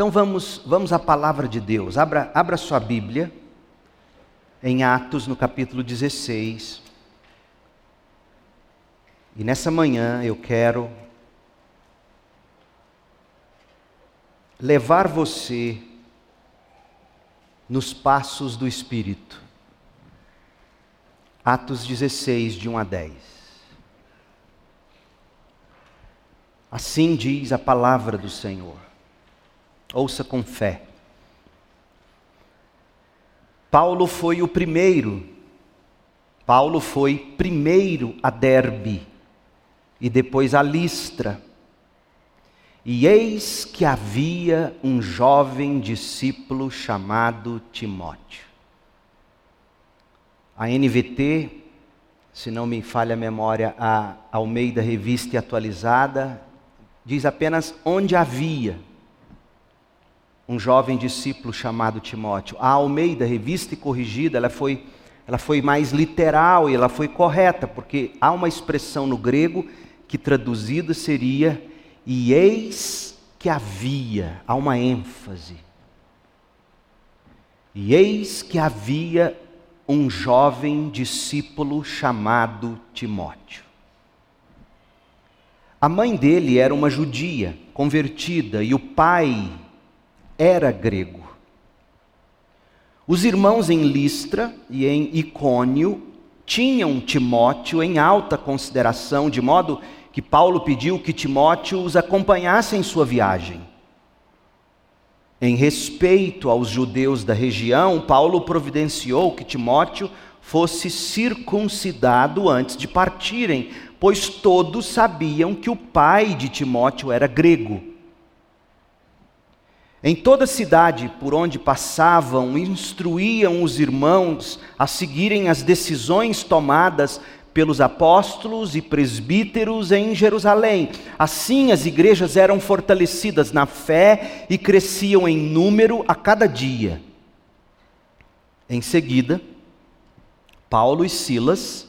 Então vamos, vamos à palavra de Deus. Abra, abra sua Bíblia em Atos, no capítulo 16. E nessa manhã eu quero levar você nos passos do Espírito. Atos 16, de 1 a 10. Assim diz a palavra do Senhor. Ouça com fé. Paulo foi o primeiro. Paulo foi primeiro a Derbe e depois a Listra. E eis que havia um jovem discípulo chamado Timóteo. A NVT, se não me falha a memória, a Almeida Revista Atualizada, diz apenas onde havia um jovem discípulo chamado Timóteo. A Almeida Revista e Corrigida, ela foi, ela foi mais literal e ela foi correta, porque há uma expressão no grego que traduzida seria e eis que havia, há uma ênfase. E eis que havia um jovem discípulo chamado Timóteo. A mãe dele era uma judia, convertida, e o pai era grego. Os irmãos em Listra e em Icônio tinham Timóteo em alta consideração, de modo que Paulo pediu que Timóteo os acompanhasse em sua viagem. Em respeito aos judeus da região, Paulo providenciou que Timóteo fosse circuncidado antes de partirem, pois todos sabiam que o pai de Timóteo era grego. Em toda cidade por onde passavam, instruíam os irmãos a seguirem as decisões tomadas pelos apóstolos e presbíteros em Jerusalém. Assim, as igrejas eram fortalecidas na fé e cresciam em número a cada dia. Em seguida, Paulo e Silas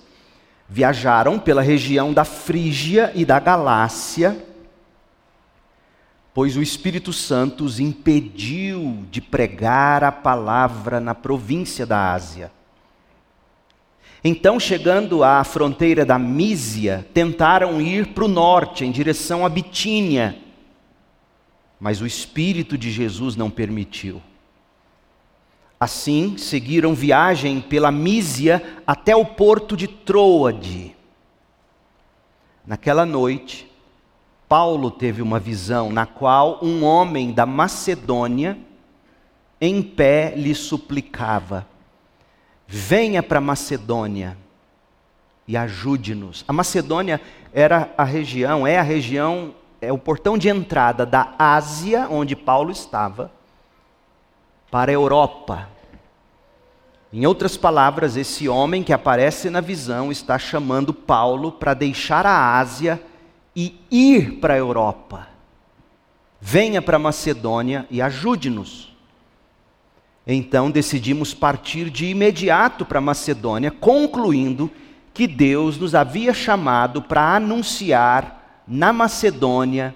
viajaram pela região da Frígia e da Galácia, pois o Espírito Santo os impediu de pregar a palavra na província da Ásia. Então, chegando à fronteira da Mísia, tentaram ir para o norte, em direção à Bitínia, mas o Espírito de Jesus não permitiu. Assim, seguiram viagem pela Mísia até o porto de Troade. Naquela noite, Paulo teve uma visão na qual um homem da Macedônia, em pé, lhe suplicava: venha para Macedônia e ajude-nos. A Macedônia era a região, é a região, é o portão de entrada da Ásia, onde Paulo estava, para a Europa. Em outras palavras, esse homem que aparece na visão está chamando Paulo para deixar a Ásia e ir para a Europa. Venha para Macedônia e ajude-nos. Então decidimos partir de imediato para Macedônia, concluindo que Deus nos havia chamado para anunciar na Macedônia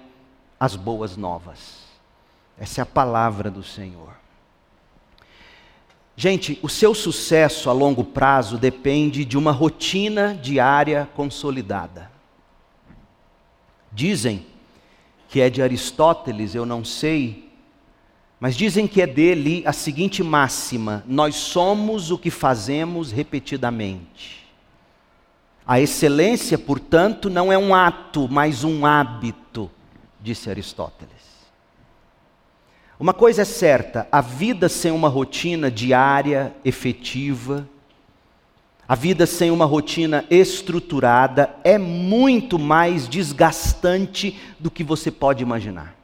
as boas novas. Essa é a palavra do Senhor. Gente, o seu sucesso a longo prazo depende de uma rotina diária consolidada. Dizem que é de Aristóteles, eu não sei, mas dizem que é dele a seguinte máxima: nós somos o que fazemos repetidamente. A excelência, portanto, não é um ato, mas um hábito, disse Aristóteles. Uma coisa é certa: a vida sem uma rotina diária, efetiva, a vida sem uma rotina estruturada é muito mais desgastante do que você pode imaginar.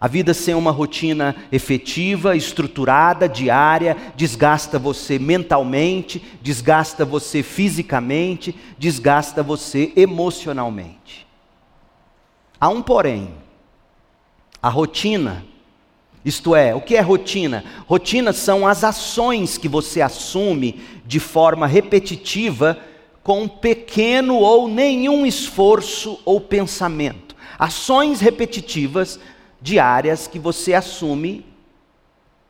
A vida sem uma rotina efetiva, estruturada, diária, desgasta você mentalmente, desgasta você fisicamente, desgasta você emocionalmente. Há um porém. A rotina, isto é, o que é rotina? Rotina são as ações que você assume de forma repetitiva com pequeno ou nenhum esforço ou pensamento. Ações repetitivas diárias que você assume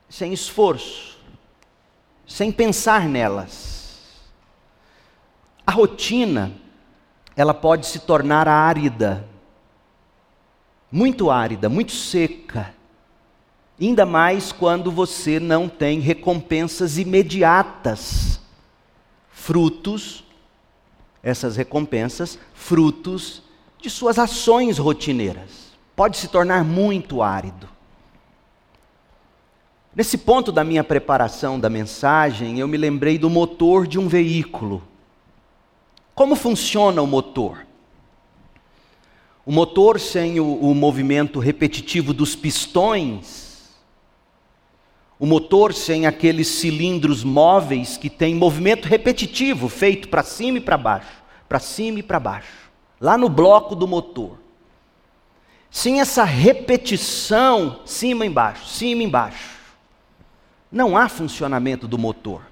sem esforço, sem pensar nelas. A rotina, ela pode se tornar árida, muito árida, muito seca. Ainda mais quando você não tem recompensas imediatas, frutos, essas recompensas, frutos de suas ações rotineiras. Pode se tornar muito árido. Nesse ponto da minha preparação da mensagem, eu me lembrei do motor de um veículo. Como funciona o motor? O motor sem o, o movimento repetitivo dos pistões, o motor sem aqueles cilindros móveis que tem movimento repetitivo, feito para cima e para baixo, para cima e para baixo, lá no bloco do motor. Sem essa repetição, cima e embaixo, cima e embaixo não há funcionamento do motor.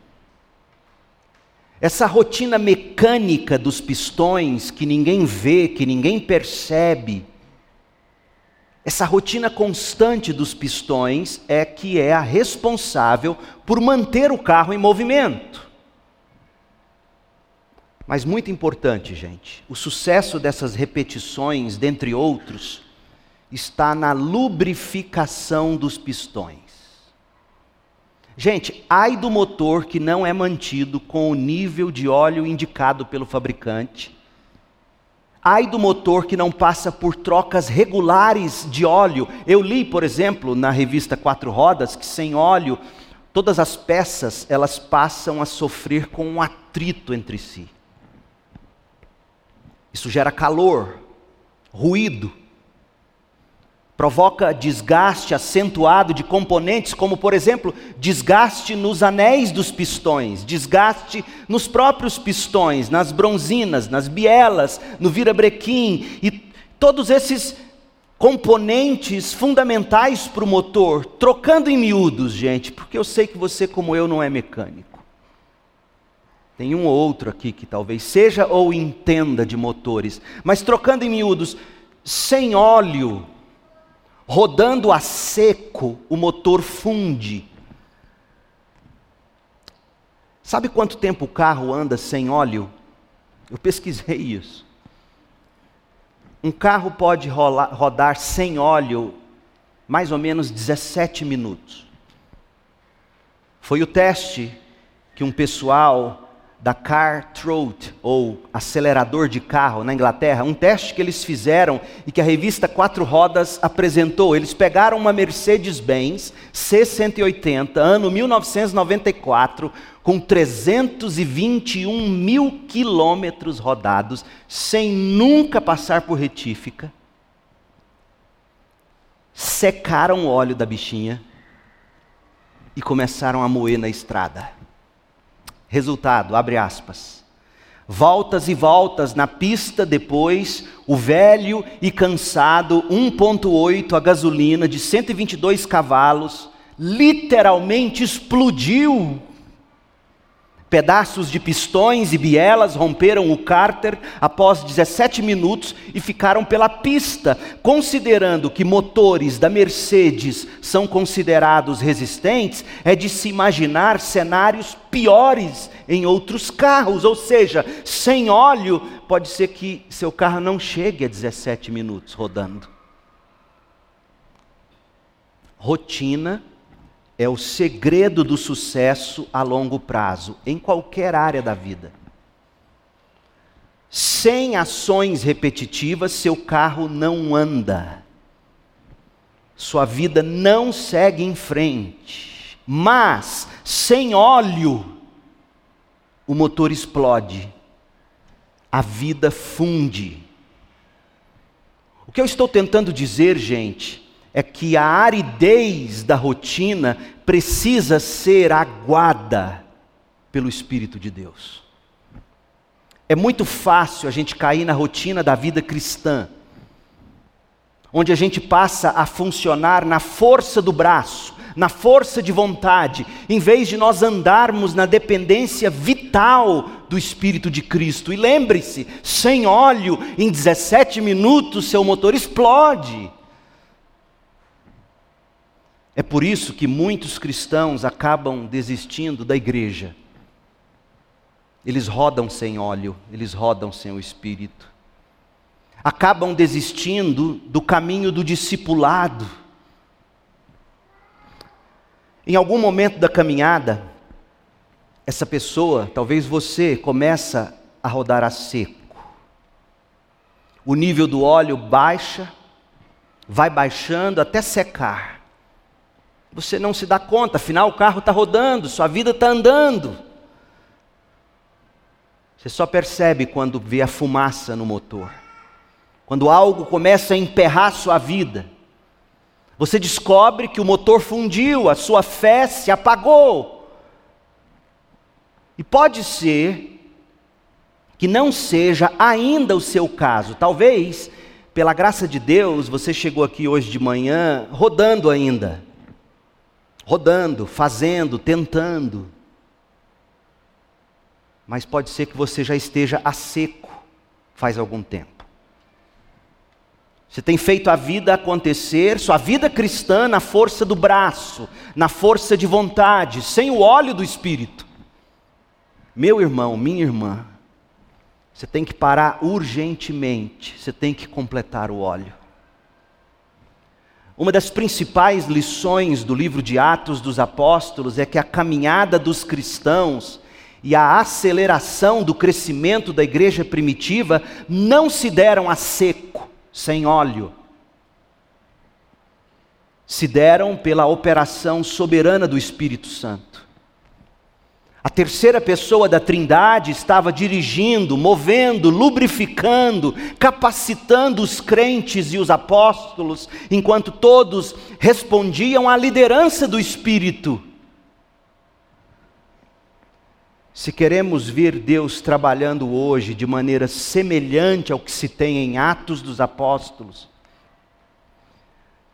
Essa rotina mecânica dos pistões que ninguém vê, que ninguém percebe, essa rotina constante dos pistões é que é a responsável por manter o carro em movimento. Mas muito importante, gente, o sucesso dessas repetições, dentre outros, está na lubrificação dos pistões. Gente, ai do motor que não é mantido com o nível de óleo indicado pelo fabricante. Ai do motor que não passa por trocas regulares de óleo. Eu li, por exemplo, na revista Quatro Rodas, que sem óleo, todas as peças elas passam a sofrer com um atrito entre si. Isso gera calor, ruído, provoca desgaste acentuado de componentes, como por exemplo, desgaste nos anéis dos pistões, desgaste nos próprios pistões, nas bronzinas, nas bielas, no virabrequim e todos esses componentes fundamentais para o motor, trocando em miúdos, gente, porque eu sei que você, como eu, não é mecânico. Tem um ou outro aqui que talvez seja ou entenda de motores, mas trocando em miúdos, sem óleo, rodando a seco, o motor funde. Sabe quanto tempo o carro anda sem óleo? Eu pesquisei isso. Um carro pode rolar, rodar sem óleo mais ou menos 17 minutos. Foi o teste que um pessoal da Car Throat, ou acelerador de carro na Inglaterra, um teste que eles fizeram e que a revista Quatro Rodas apresentou. Eles pegaram uma Mercedes-Benz C180, ano 1994, com 321 mil quilômetros rodados, sem nunca passar por retífica, secaram o óleo da bichinha e começaram a moer na estrada. Resultado, abre aspas. Voltas e voltas na pista depois, o velho e cansado 1.8 a gasolina de 122 cavalos literalmente explodiu Pedaços de pistões e bielas romperam o cárter após 17 minutos e ficaram pela pista. Considerando que motores da Mercedes são considerados resistentes, é de se imaginar cenários piores em outros carros, ou seja, sem óleo, pode ser que seu carro não chegue a 17 minutos rodando. Rotina é o segredo do sucesso a longo prazo, em qualquer área da vida. Sem ações repetitivas, seu carro não anda. Sua vida não segue em frente. Mas, sem óleo, o motor explode. A vida funde. O que eu estou tentando dizer, gente, é que a aridez da rotina precisa ser aguada pelo Espírito de Deus. É muito fácil a gente cair na rotina da vida cristã, onde a gente passa a funcionar na força do braço, na força de vontade, em vez de nós andarmos na dependência vital do Espírito de Cristo. E lembre-se: sem óleo, em 17 minutos, seu motor explode. É por isso que muitos cristãos acabam desistindo da igreja. Eles rodam sem óleo, eles rodam sem o Espírito. Acabam desistindo do caminho do discipulado. Em algum momento da caminhada, essa pessoa, talvez você, começa a rodar a seco. O nível do óleo baixa, vai baixando até secar. Você não se dá conta, afinal o carro está rodando, sua vida está andando. Você só percebe quando vê a fumaça no motor. Quando algo começa a emperrar sua vida. Você descobre que o motor fundiu, a sua fé se apagou. E pode ser que não seja ainda o seu caso. Talvez, pela graça de Deus, você chegou aqui hoje de manhã rodando ainda. Rodando, fazendo, tentando. Mas pode ser que você já esteja a seco faz algum tempo. Você tem feito a vida acontecer, sua vida cristã na força do braço, na força de vontade, sem o óleo do Espírito. Meu irmão, minha irmã, você tem que parar urgentemente, você tem que completar o óleo. Uma das principais lições do livro de Atos dos Apóstolos é que a caminhada dos cristãos e a aceleração do crescimento da igreja primitiva não se deram a seco, sem óleo. Se deram pela operação soberana do Espírito Santo. A terceira pessoa da Trindade estava dirigindo, movendo, lubrificando, capacitando os crentes e os apóstolos, enquanto todos respondiam à liderança do Espírito. Se queremos ver Deus trabalhando hoje de maneira semelhante ao que se tem em Atos dos Apóstolos,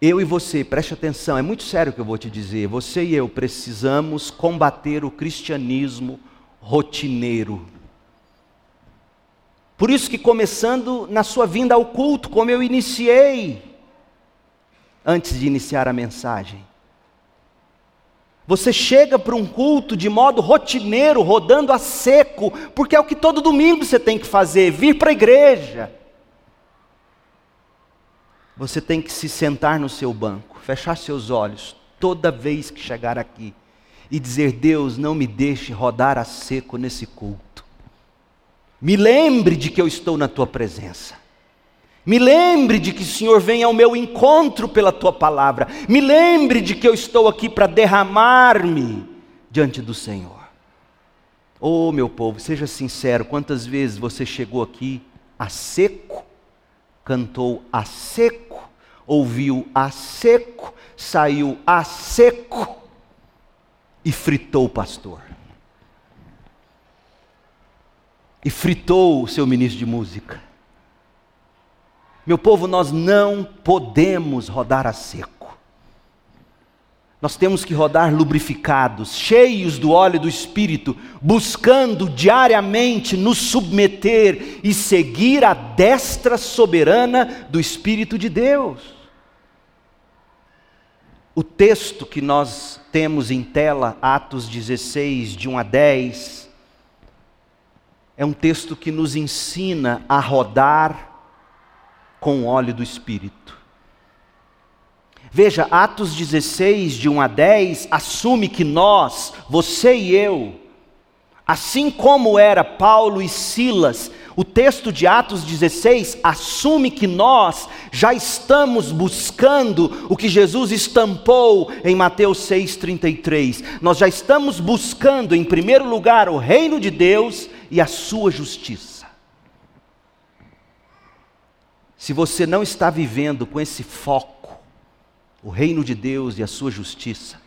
eu e você, preste atenção, é muito sério o que eu vou te dizer. Você e eu precisamos combater o cristianismo rotineiro. Por isso que começando na sua vinda ao culto, como eu iniciei antes de iniciar a mensagem. Você chega para um culto de modo rotineiro, rodando a seco, porque é o que todo domingo você tem que fazer, vir para a igreja. Você tem que se sentar no seu banco, fechar seus olhos toda vez que chegar aqui e dizer: Deus, não me deixe rodar a seco nesse culto. Me lembre de que eu estou na tua presença. Me lembre de que o Senhor vem ao meu encontro pela tua palavra. Me lembre de que eu estou aqui para derramar-me diante do Senhor. Oh, meu povo, seja sincero, quantas vezes você chegou aqui a seco cantou a seco, ouviu a seco, saiu a seco e fritou o pastor. E fritou o seu ministro de música. Meu povo, nós não podemos rodar a seco. Nós temos que rodar lubrificados, cheios do óleo do Espírito, buscando diariamente nos submeter e seguir a destra soberana do Espírito de Deus. O texto que nós temos em tela, Atos 16, de 1 a 10, é um texto que nos ensina a rodar com o óleo do Espírito. Veja, Atos 16, de 1 a 10, assume que nós, você e eu, assim como era Paulo e Silas, o texto de Atos 16 assume que nós já estamos buscando o que Jesus estampou em Mateus 6,33. Nós já estamos buscando, em primeiro lugar, o reino de Deus e a sua justiça. Se você não está vivendo com esse foco, o reino de Deus e a sua justiça.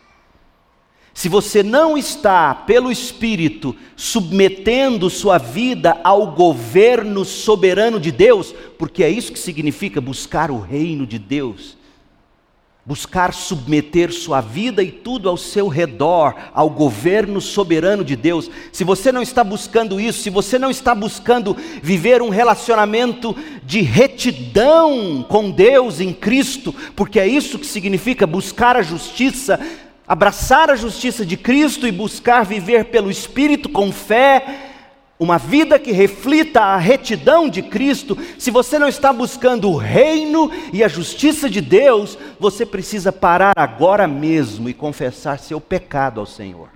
Se você não está, pelo Espírito, submetendo sua vida ao governo soberano de Deus, porque é isso que significa buscar o reino de Deus, buscar submeter sua vida e tudo ao seu redor ao governo soberano de Deus, se você não está buscando isso, se você não está buscando viver um relacionamento de retidão com Deus em Cristo, porque é isso que significa buscar a justiça, abraçar a justiça de Cristo e buscar viver pelo Espírito com fé, uma vida que reflita a retidão de Cristo, se você não está buscando o reino e a justiça de Deus, você precisa parar agora mesmo e confessar seu pecado ao Senhor.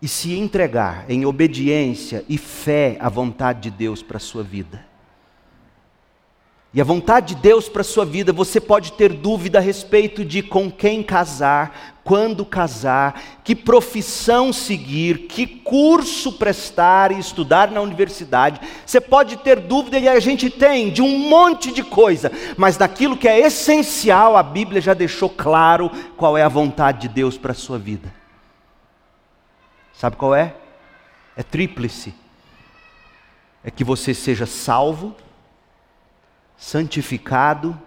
E se entregar em obediência e fé à vontade de Deus para a sua vida. E a vontade de Deus para a sua vida, você pode ter dúvida a respeito de com quem casar, quando casar, que profissão seguir, que curso prestar e estudar na universidade. Você pode ter dúvida, e a gente tem, de um monte de coisa, mas daquilo que é essencial, a Bíblia já deixou claro qual é a vontade de Deus para a sua vida. Sabe qual é? É tríplice. É que você seja salvo santificado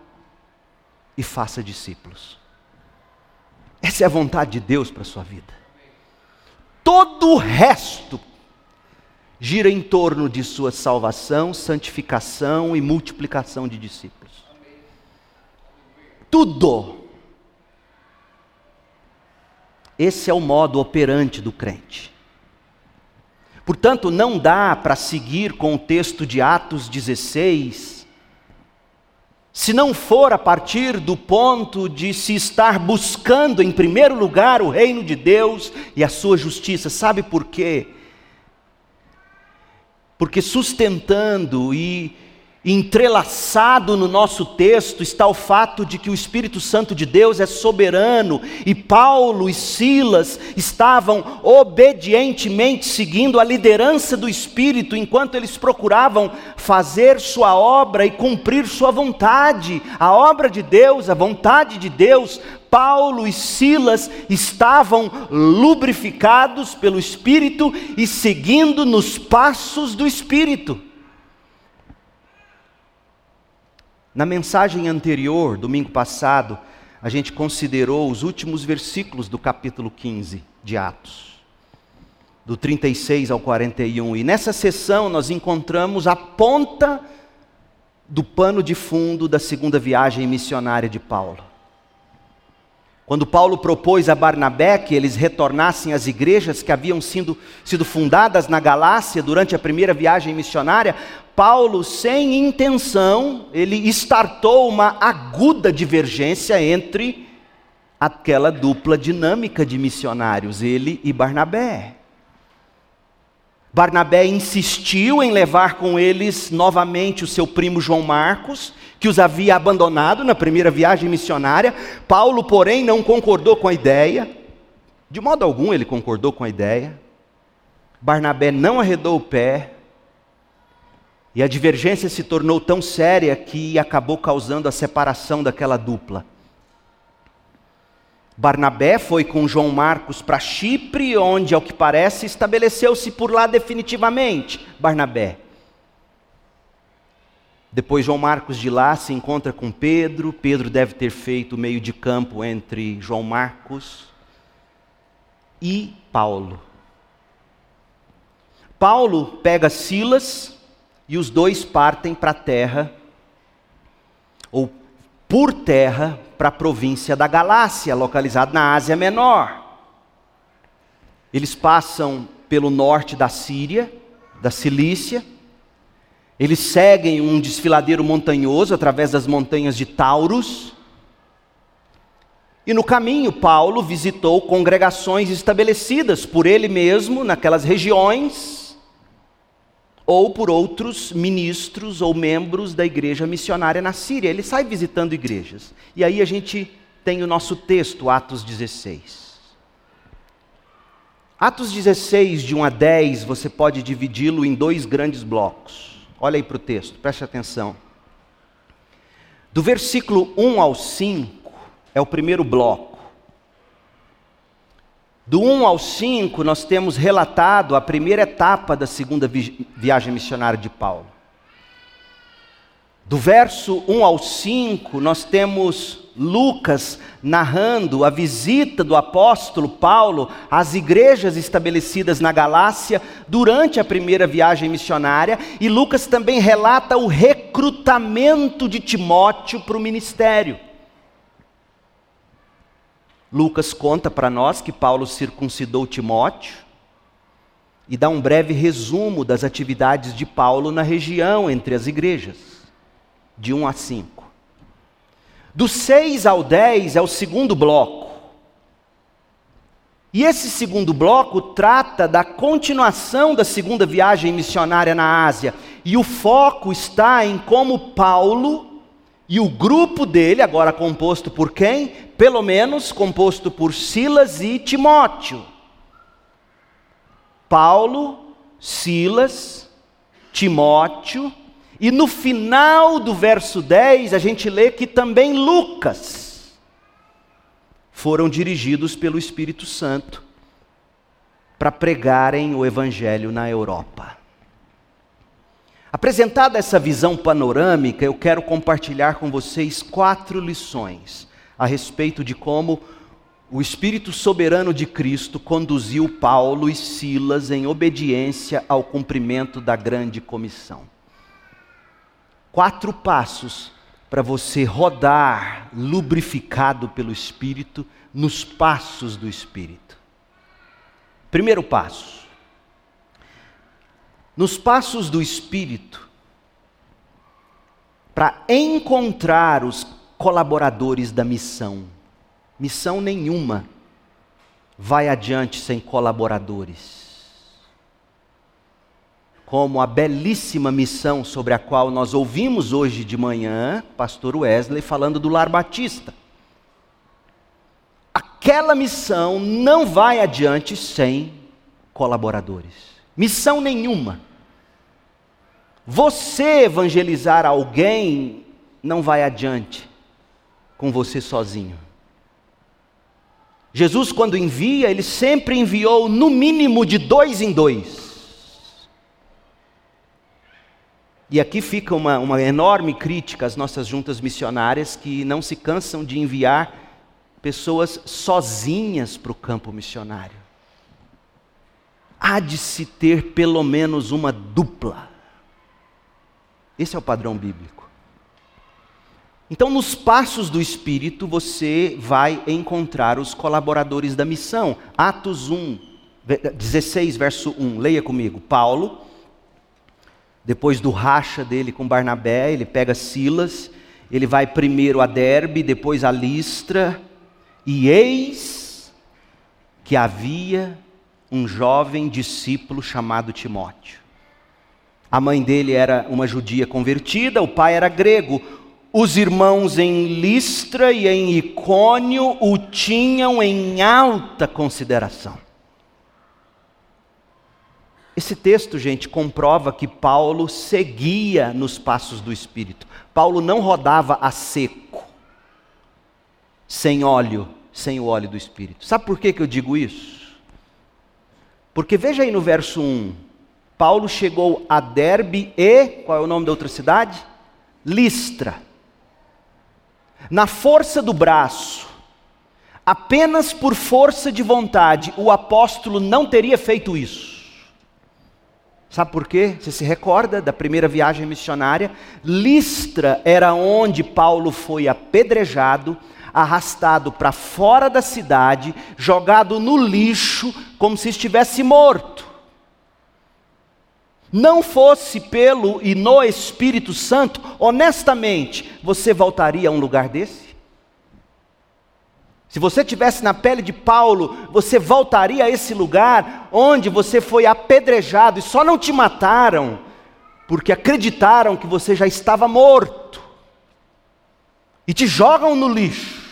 e faça discípulos. Essa é a vontade de Deus para a sua vida. Todo o resto gira em torno de sua salvação, santificação e multiplicação de discípulos. Tudo. Esse é o modo operante do crente. Portanto, não dá para seguir com o texto de Atos 16 se não for a partir do ponto de se estar buscando, em primeiro lugar, o reino de Deus e a sua justiça. Sabe por quê? Porque sustentando e Entrelaçado no nosso texto está o fato de que o Espírito Santo de Deus é soberano e Paulo e Silas estavam obedientemente seguindo a liderança do Espírito enquanto eles procuravam fazer sua obra e cumprir sua vontade. A obra de Deus, a vontade de Deus, Paulo e Silas estavam lubrificados pelo Espírito e seguindo nos passos do Espírito. Na mensagem anterior, domingo passado, a gente considerou os últimos versículos do capítulo 15 de Atos, do 36 ao 41. E nessa sessão nós encontramos a ponta do pano de fundo da segunda viagem missionária de Paulo. Quando Paulo propôs a Barnabé que eles retornassem às igrejas que haviam sido, sido fundadas na Galácia durante a primeira viagem missionária, Paulo, sem intenção, ele startou uma aguda divergência entre aquela dupla dinâmica de missionários, ele e Barnabé. Barnabé insistiu em levar com eles novamente o seu primo João Marcos, que os havia abandonado na primeira viagem missionária. Paulo, porém, não concordou com a ideia, de modo algum ele concordou com a ideia. Barnabé não arredou o pé, e a divergência se tornou tão séria que acabou causando a separação daquela dupla. Barnabé foi com João Marcos para Chipre, onde, ao que parece, estabeleceu-se por lá definitivamente. Barnabé. Depois, João Marcos de lá se encontra com Pedro. Pedro deve ter feito meio de campo entre João Marcos e Paulo. Paulo pega Silas e os dois partem para a terra, ou por terra, para a província da Galácia, localizada na Ásia Menor. Eles passam pelo norte da Síria, da Cilícia, eles seguem um desfiladeiro montanhoso através das montanhas de Taurus. E no caminho, Paulo visitou congregações estabelecidas por ele mesmo naquelas regiões, ou por outros ministros ou membros da igreja missionária na Síria. Ele sai visitando igrejas. E aí a gente tem o nosso texto, Atos 16. Atos 16, de 1 a 10, você pode dividi-lo em dois grandes blocos. Olha aí para o texto, preste atenção. Do versículo 1 ao 5 é o primeiro bloco. Do 1 ao 5, nós temos relatado a primeira etapa da segunda vi viagem missionária de Paulo. Do verso 1 ao 5, nós temos Lucas narrando a visita do apóstolo Paulo às igrejas estabelecidas na Galácia durante a primeira viagem missionária, e Lucas também relata o recrutamento de Timóteo para o ministério. Lucas conta para nós que Paulo circuncidou Timóteo e dá um breve resumo das atividades de Paulo na região entre as igrejas, de 1 a 5. Do 6 ao 10 é o segundo bloco. E esse segundo bloco trata da continuação da segunda viagem missionária na Ásia. E o foco está em como Paulo e o grupo dele, agora composto por quem? Pelo menos composto por Silas e Timóteo. Paulo, Silas, Timóteo e no final do verso 10, a gente lê que também Lucas foram dirigidos pelo Espírito Santo para pregarem o Evangelho na Europa. Apresentada essa visão panorâmica, eu quero compartilhar com vocês quatro lições a respeito de como o Espírito soberano de Cristo conduziu Paulo e Silas em obediência ao cumprimento da grande comissão quatro passos para você rodar lubrificado pelo Espírito nos passos do Espírito. Primeiro passo. Nos passos do Espírito, para encontrar os colaboradores da missão. Missão nenhuma vai adiante sem colaboradores como a belíssima missão sobre a qual nós ouvimos hoje de manhã, pastor Wesley falando do Lar Batista. Aquela missão não vai adiante sem colaboradores. Missão nenhuma. Você evangelizar alguém não vai adiante com você sozinho. Jesus, quando envia, ele sempre enviou no mínimo de dois em dois. E aqui fica uma, uma enorme crítica às nossas juntas missionárias que não se cansam de enviar pessoas sozinhas para o campo missionário. Há de se ter pelo menos uma dupla. Esse é o padrão bíblico. Então, nos passos do Espírito, você vai encontrar os colaboradores da missão. Atos 1, 16, verso 1. Leia comigo. Paulo depois do racha dele com Barnabé, ele pega Silas, ele vai primeiro a Derbe, depois a Listra, e eis que havia um jovem discípulo chamado Timóteo. A mãe dele era uma judia convertida, o pai era grego. Os irmãos em Listra e em Icônio o tinham em alta consideração. Esse texto, gente, comprova que Paulo seguia nos passos do Espírito. Paulo não rodava a seco, sem óleo, sem o óleo do Espírito. Sabe por que, que eu digo isso? Porque veja aí no verso 1: Paulo chegou a Derbe e, qual é o nome da outra cidade? Listra. Na força do braço, apenas por força de vontade, o apóstolo não teria feito isso. Sabe por quê? Você se recorda da primeira viagem missionária? Listra era onde Paulo foi apedrejado, arrastado para fora da cidade, jogado no lixo, como se estivesse morto. Não fosse pelo e no Espírito Santo, honestamente, você voltaria a um lugar desse? Se você tivesse na pele de Paulo, você voltaria a esse lugar onde você foi apedrejado e só não te mataram porque acreditaram que você já estava morto e te jogam no lixo.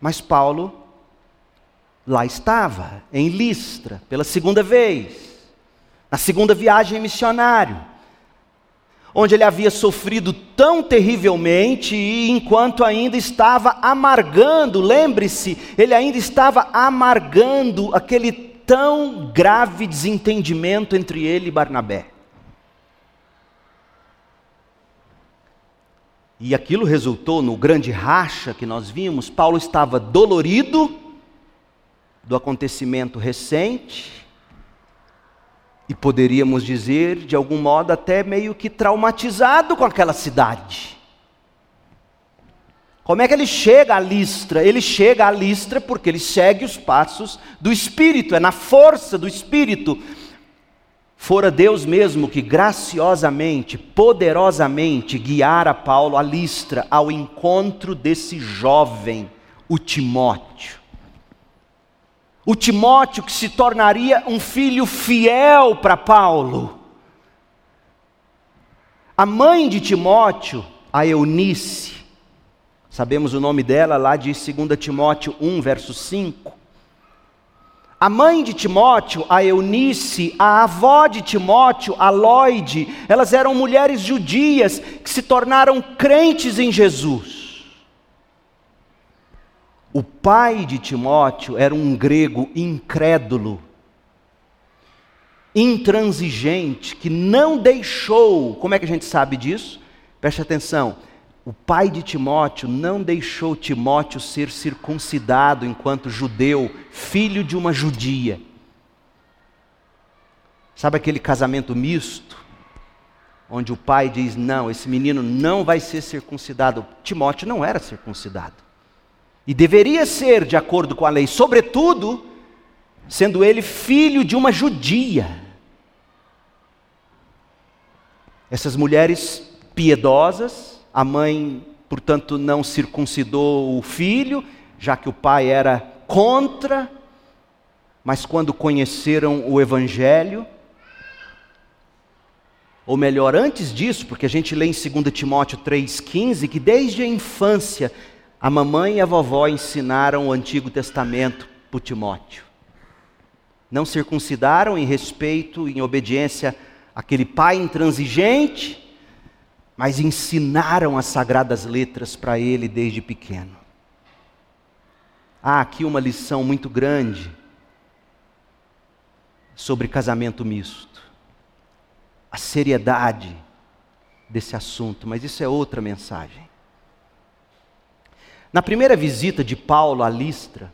Mas Paulo lá estava, em Listra, pela segunda vez, na segunda viagem missionário onde ele havia sofrido tão terrivelmente e enquanto ainda estava amargando, lembre-se, ele ainda estava amargando aquele tão grave desentendimento entre ele e Barnabé. E aquilo resultou no grande racha que nós vimos. Paulo estava dolorido do acontecimento recente e poderíamos dizer, de algum modo, até meio que traumatizado com aquela cidade. Como é que ele chega a Listra? Ele chega a Listra porque ele segue os passos do Espírito, é na força do Espírito. Fora Deus mesmo que graciosamente, poderosamente guiara Paulo a Listra ao encontro desse jovem, o Timóteo. O Timóteo que se tornaria um filho fiel para Paulo. A mãe de Timóteo, a Eunice, Sabemos o nome dela lá de 2 Timóteo 1, verso 5. A mãe de Timóteo, a Eunice, a avó de Timóteo, a Loide, elas eram mulheres judias que se tornaram crentes em Jesus. O pai de Timóteo era um grego incrédulo, intransigente, que não deixou, como é que a gente sabe disso? Preste atenção, o pai de Timóteo não deixou Timóteo ser circuncidado enquanto judeu, filho de uma judia. Sabe aquele casamento misto? Onde o pai diz: Não, esse menino não vai ser circuncidado. Timóteo não era circuncidado. E deveria ser, de acordo com a lei, sobretudo, sendo ele filho de uma judia. Essas mulheres piedosas, a mãe, portanto, não circuncidou o filho, já que o pai era contra, mas quando conheceram o Evangelho, ou melhor, antes disso, porque a gente lê em 2 Timóteo 3,15 que desde a infância a mamãe e a vovó ensinaram o Antigo Testamento para Timóteo. Não circuncidaram em respeito, em obediência àquele pai intransigente, mas ensinaram as sagradas letras para ele desde pequeno. Há aqui uma lição muito grande sobre casamento misto. A seriedade desse assunto, mas isso é outra mensagem. Na primeira visita de Paulo a Listra,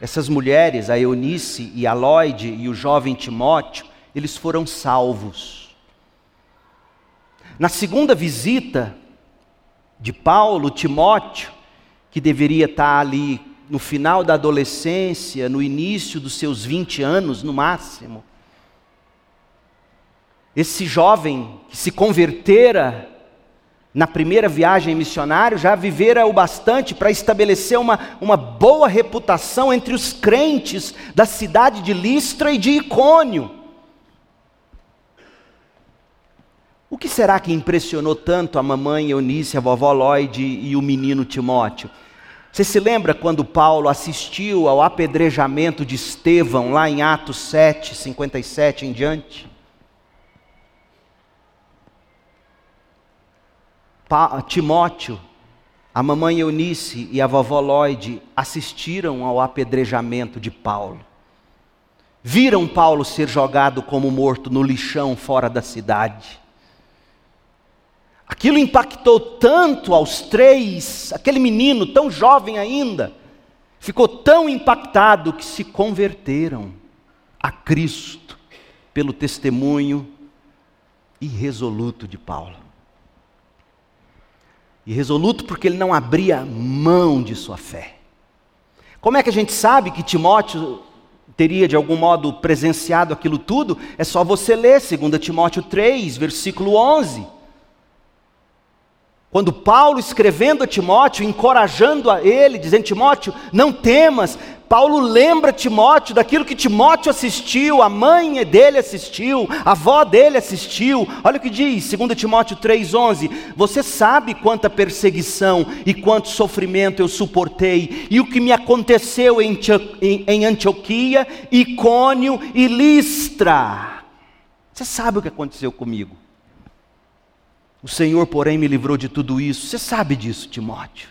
essas mulheres, a Eunice e a Lloyd e o jovem Timóteo, eles foram salvos. Na segunda visita de Paulo, Timóteo, que deveria estar ali no final da adolescência, no início dos seus 20 anos no máximo, esse jovem que se convertera na primeira viagem missionária já vivera o bastante para estabelecer uma, uma boa reputação entre os crentes da cidade de Listra e de Icônio. O que será que impressionou tanto a mamãe Eunice, a vovó Lloyd e o menino Timóteo? Você se lembra quando Paulo assistiu ao apedrejamento de Estevão, lá em Atos 7, 57 em diante? Timóteo, a mamãe Eunice e a vovó Lloyd assistiram ao apedrejamento de Paulo. Viram Paulo ser jogado como morto no lixão fora da cidade. Aquilo impactou tanto aos três, aquele menino tão jovem ainda, ficou tão impactado que se converteram a Cristo pelo testemunho irresoluto de Paulo. Irresoluto porque ele não abria mão de sua fé. Como é que a gente sabe que Timóteo teria de algum modo presenciado aquilo tudo? É só você ler 2 Timóteo 3, versículo 11. Quando Paulo escrevendo a Timóteo, encorajando a ele, dizendo: Timóteo, não temas. Paulo lembra Timóteo daquilo que Timóteo assistiu, a mãe dele assistiu, a avó dele assistiu. Olha o que diz, 2 Timóteo 3,11: Você sabe quanta perseguição e quanto sofrimento eu suportei, e o que me aconteceu em Antioquia, Icônio e Listra. Você sabe o que aconteceu comigo. O Senhor, porém, me livrou de tudo isso. Você sabe disso, Timóteo.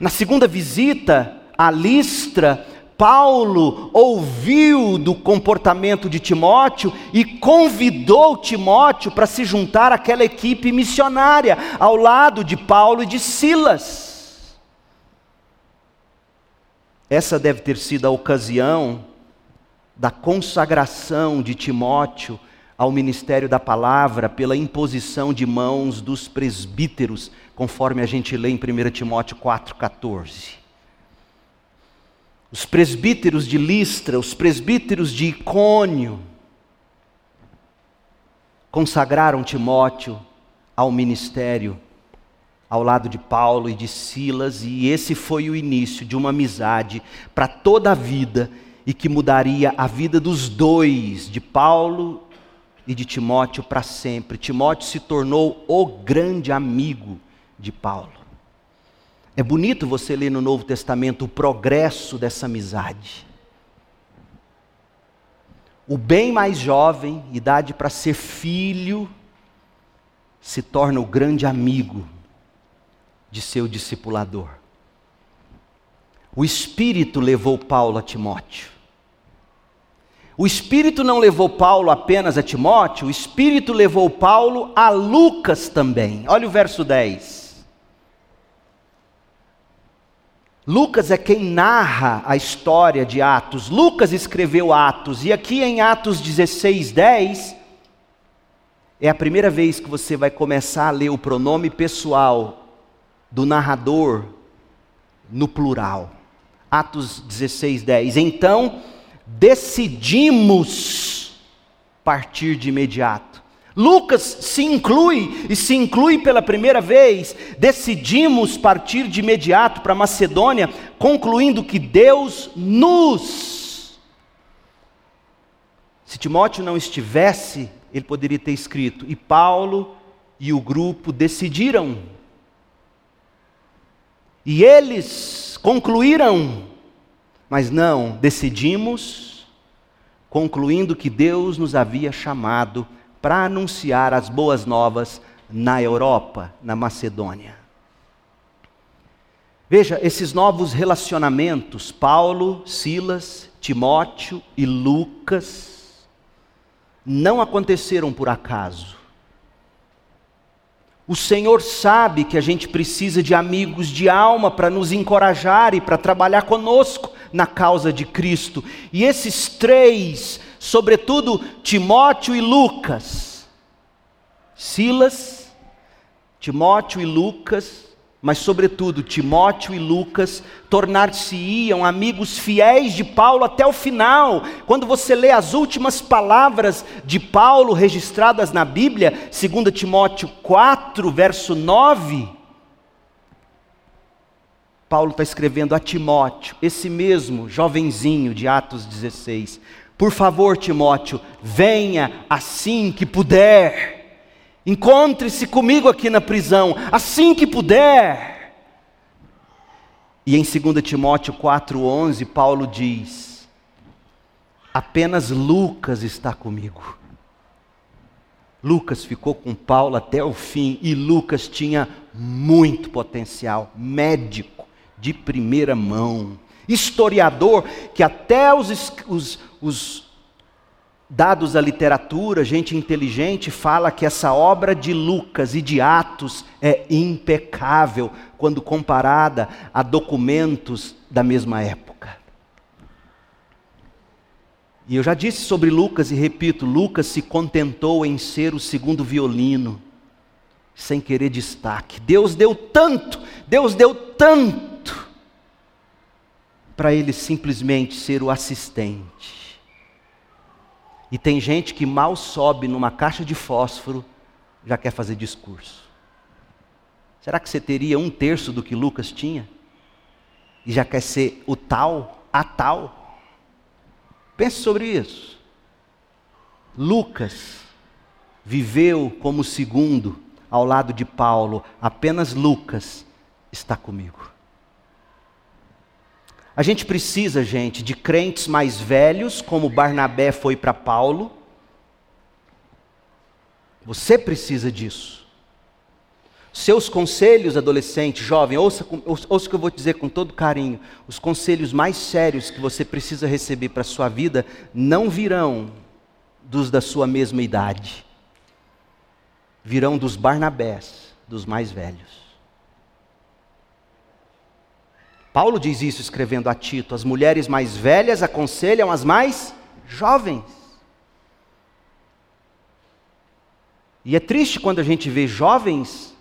Na segunda visita a Listra, Paulo ouviu do comportamento de Timóteo e convidou Timóteo para se juntar àquela equipe missionária, ao lado de Paulo e de Silas. Essa deve ter sido a ocasião da consagração de Timóteo ao ministério da palavra pela imposição de mãos dos presbíteros, conforme a gente lê em 1 Timóteo 4,14. Os presbíteros de Listra, os presbíteros de Icônio, consagraram Timóteo ao ministério ao lado de Paulo e de Silas, e esse foi o início de uma amizade para toda a vida e que mudaria a vida dos dois, de Paulo e de Timóteo para sempre. Timóteo se tornou o grande amigo de Paulo. É bonito você ler no Novo Testamento o progresso dessa amizade. O bem mais jovem, idade para ser filho, se torna o grande amigo de seu discipulador. O Espírito levou Paulo a Timóteo. O Espírito não levou Paulo apenas a Timóteo, o Espírito levou Paulo a Lucas também. Olha o verso 10. Lucas é quem narra a história de Atos. Lucas escreveu Atos, e aqui em Atos 16, 10, é a primeira vez que você vai começar a ler o pronome pessoal do narrador no plural. Atos 16, 10. Então, decidimos partir de imediato. Lucas se inclui, e se inclui pela primeira vez, decidimos partir de imediato para Macedônia, concluindo que Deus nos. Se Timóteo não estivesse, ele poderia ter escrito, e Paulo e o grupo decidiram. E eles concluíram mas não, decidimos, concluindo que Deus nos havia chamado para anunciar as boas novas na Europa, na Macedônia. Veja, esses novos relacionamentos, Paulo, Silas, Timóteo e Lucas, não aconteceram por acaso. O Senhor sabe que a gente precisa de amigos de alma para nos encorajar e para trabalhar conosco na causa de Cristo. E esses três, sobretudo Timóteo e Lucas, Silas, Timóteo e Lucas, mas sobretudo Timóteo e Lucas tornar-se-iam amigos fiéis de Paulo até o final. Quando você lê as últimas palavras de Paulo registradas na Bíblia, 2 Timóteo 4, verso 9, Paulo está escrevendo a Timóteo, esse mesmo jovenzinho de Atos 16. Por favor, Timóteo, venha assim que puder. Encontre-se comigo aqui na prisão, assim que puder. E em 2 Timóteo 4,11, Paulo diz: apenas Lucas está comigo. Lucas ficou com Paulo até o fim e Lucas tinha muito potencial, médico de primeira mão, historiador que até os, os, os dados da literatura, gente inteligente fala que essa obra de Lucas e de Atos é impecável quando comparada a documentos da mesma época. E eu já disse sobre Lucas e repito, Lucas se contentou em ser o segundo violino, sem querer destaque. Deus deu tanto, Deus deu tanto para ele simplesmente ser o assistente. E tem gente que mal sobe numa caixa de fósforo, já quer fazer discurso. Será que você teria um terço do que Lucas tinha? E já quer ser o tal, a tal? Pense sobre isso. Lucas viveu como segundo ao lado de Paulo, apenas Lucas está comigo. A gente precisa, gente, de crentes mais velhos, como Barnabé foi para Paulo. Você precisa disso. Seus conselhos, adolescente, jovem, ouça, ouça o que eu vou dizer com todo carinho. Os conselhos mais sérios que você precisa receber para a sua vida não virão dos da sua mesma idade, virão dos Barnabés, dos mais velhos. Paulo diz isso escrevendo a Tito: as mulheres mais velhas aconselham as mais jovens. E é triste quando a gente vê jovens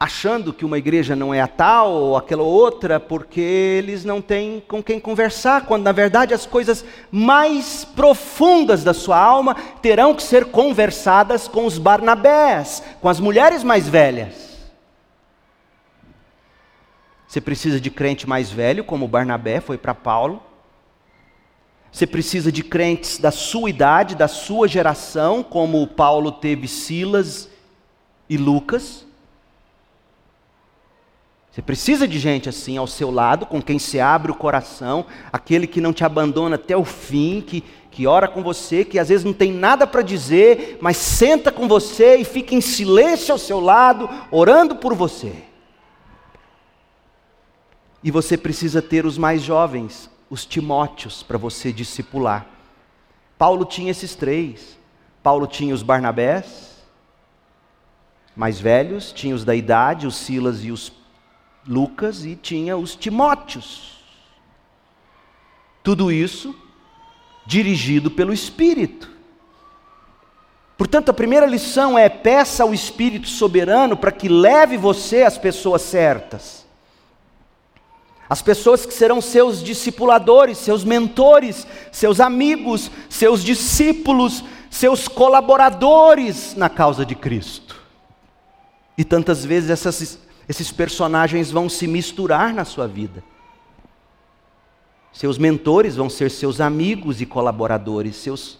achando que uma igreja não é a tal ou aquela outra, porque eles não têm com quem conversar, quando na verdade as coisas mais profundas da sua alma terão que ser conversadas com os Barnabés, com as mulheres mais velhas. Você precisa de crente mais velho, como Barnabé foi para Paulo. Você precisa de crentes da sua idade, da sua geração, como Paulo teve Silas e Lucas. Você precisa de gente assim ao seu lado, com quem se abre o coração, aquele que não te abandona até o fim, que, que ora com você, que às vezes não tem nada para dizer, mas senta com você e fica em silêncio ao seu lado, orando por você. E você precisa ter os mais jovens, os Timóteos, para você discipular. Paulo tinha esses três. Paulo tinha os Barnabés, mais velhos, tinha os da idade, os Silas e os Lucas, e tinha os Timóteos. Tudo isso dirigido pelo Espírito. Portanto, a primeira lição é: peça ao Espírito soberano para que leve você às pessoas certas. As pessoas que serão seus discipuladores, seus mentores, seus amigos, seus discípulos, seus colaboradores na causa de Cristo. E tantas vezes essas, esses personagens vão se misturar na sua vida. Seus mentores vão ser seus amigos e colaboradores, seus,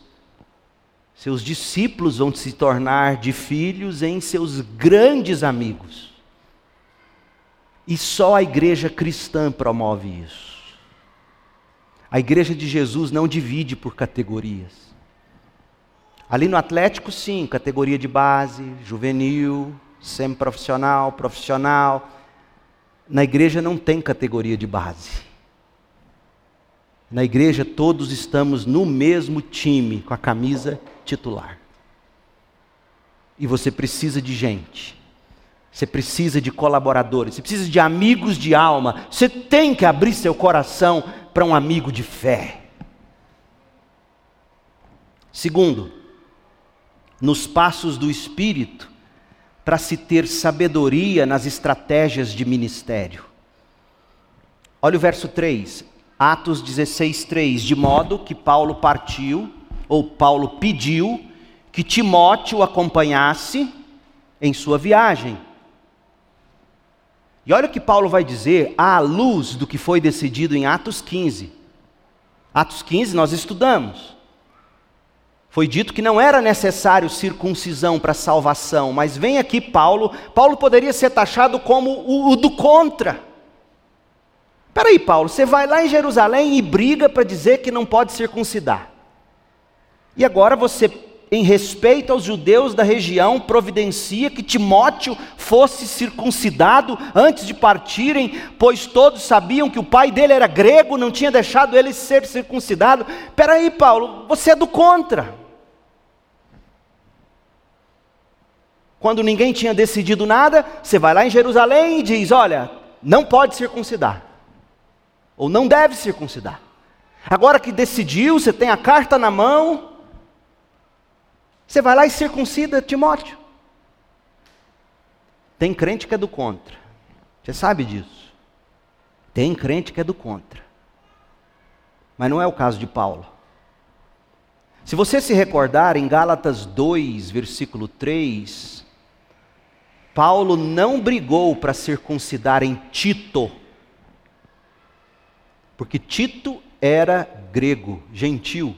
seus discípulos vão se tornar de filhos em seus grandes amigos. E só a igreja cristã promove isso. A igreja de Jesus não divide por categorias. Ali no Atlético, sim, categoria de base, juvenil, semi-profissional, profissional. Na igreja não tem categoria de base. Na igreja todos estamos no mesmo time, com a camisa titular. E você precisa de gente você precisa de colaboradores, você precisa de amigos de alma. Você tem que abrir seu coração para um amigo de fé. Segundo, nos passos do Espírito, para se ter sabedoria nas estratégias de ministério. Olha o verso 3, Atos 16, 3. De modo que Paulo partiu, ou Paulo pediu, que Timóteo acompanhasse em sua viagem e olha o que Paulo vai dizer à luz do que foi decidido em Atos 15. Atos 15 nós estudamos. Foi dito que não era necessário circuncisão para salvação, mas vem aqui Paulo, Paulo poderia ser taxado como o, o do contra. Peraí, Paulo, você vai lá em Jerusalém e briga para dizer que não pode circuncidar. E agora você em respeito aos judeus da região, providencia que Timóteo fosse circuncidado antes de partirem, pois todos sabiam que o pai dele era grego, não tinha deixado ele ser circuncidado. Peraí, Paulo, você é do contra. Quando ninguém tinha decidido nada, você vai lá em Jerusalém e diz: Olha, não pode circuncidar, ou não deve circuncidar. Agora que decidiu, você tem a carta na mão, você vai lá e circuncida Timóteo. Tem crente que é do contra. Você sabe disso. Tem crente que é do contra. Mas não é o caso de Paulo. Se você se recordar, em Gálatas 2, versículo 3, Paulo não brigou para circuncidar em Tito, porque Tito era grego, gentil.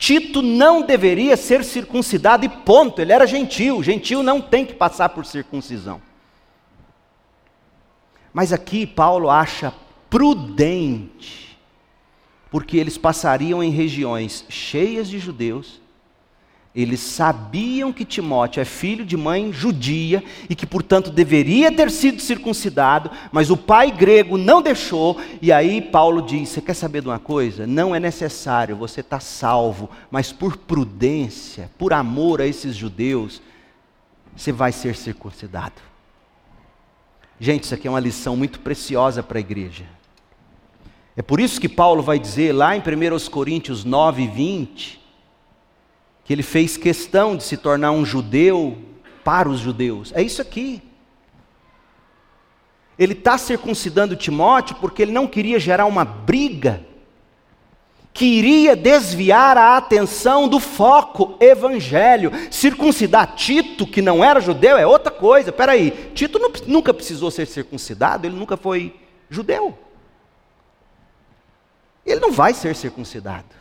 Tito não deveria ser circuncidado e ponto, ele era gentil, gentil não tem que passar por circuncisão. Mas aqui Paulo acha prudente, porque eles passariam em regiões cheias de judeus, Eles sabiam que Timóteo é filho de mãe judia e que, portanto, deveria ter sido circuncidado, mas o pai grego não deixou. E aí Paulo diz: Você quer saber de uma coisa? Não é necessário, você está salvo, mas por prudência, por amor a esses judeus, você vai ser circuncidado. Gente, isso aqui é uma lição muito preciosa para a igreja. É por isso que Paulo vai dizer lá em 1 Coríntios 9, 20 que ele fez questão de se tornar um judeu para os judeus. É isso aqui. Ele está circuncidando Timóteo porque ele não queria gerar uma briga que iria desviar a atenção do foco evangelho. Circuncidar Tito, que não era judeu, é outra coisa. Peraí, Tito não, nunca precisou ser circuncidado, ele nunca foi judeu. Ele não vai ser circuncidado.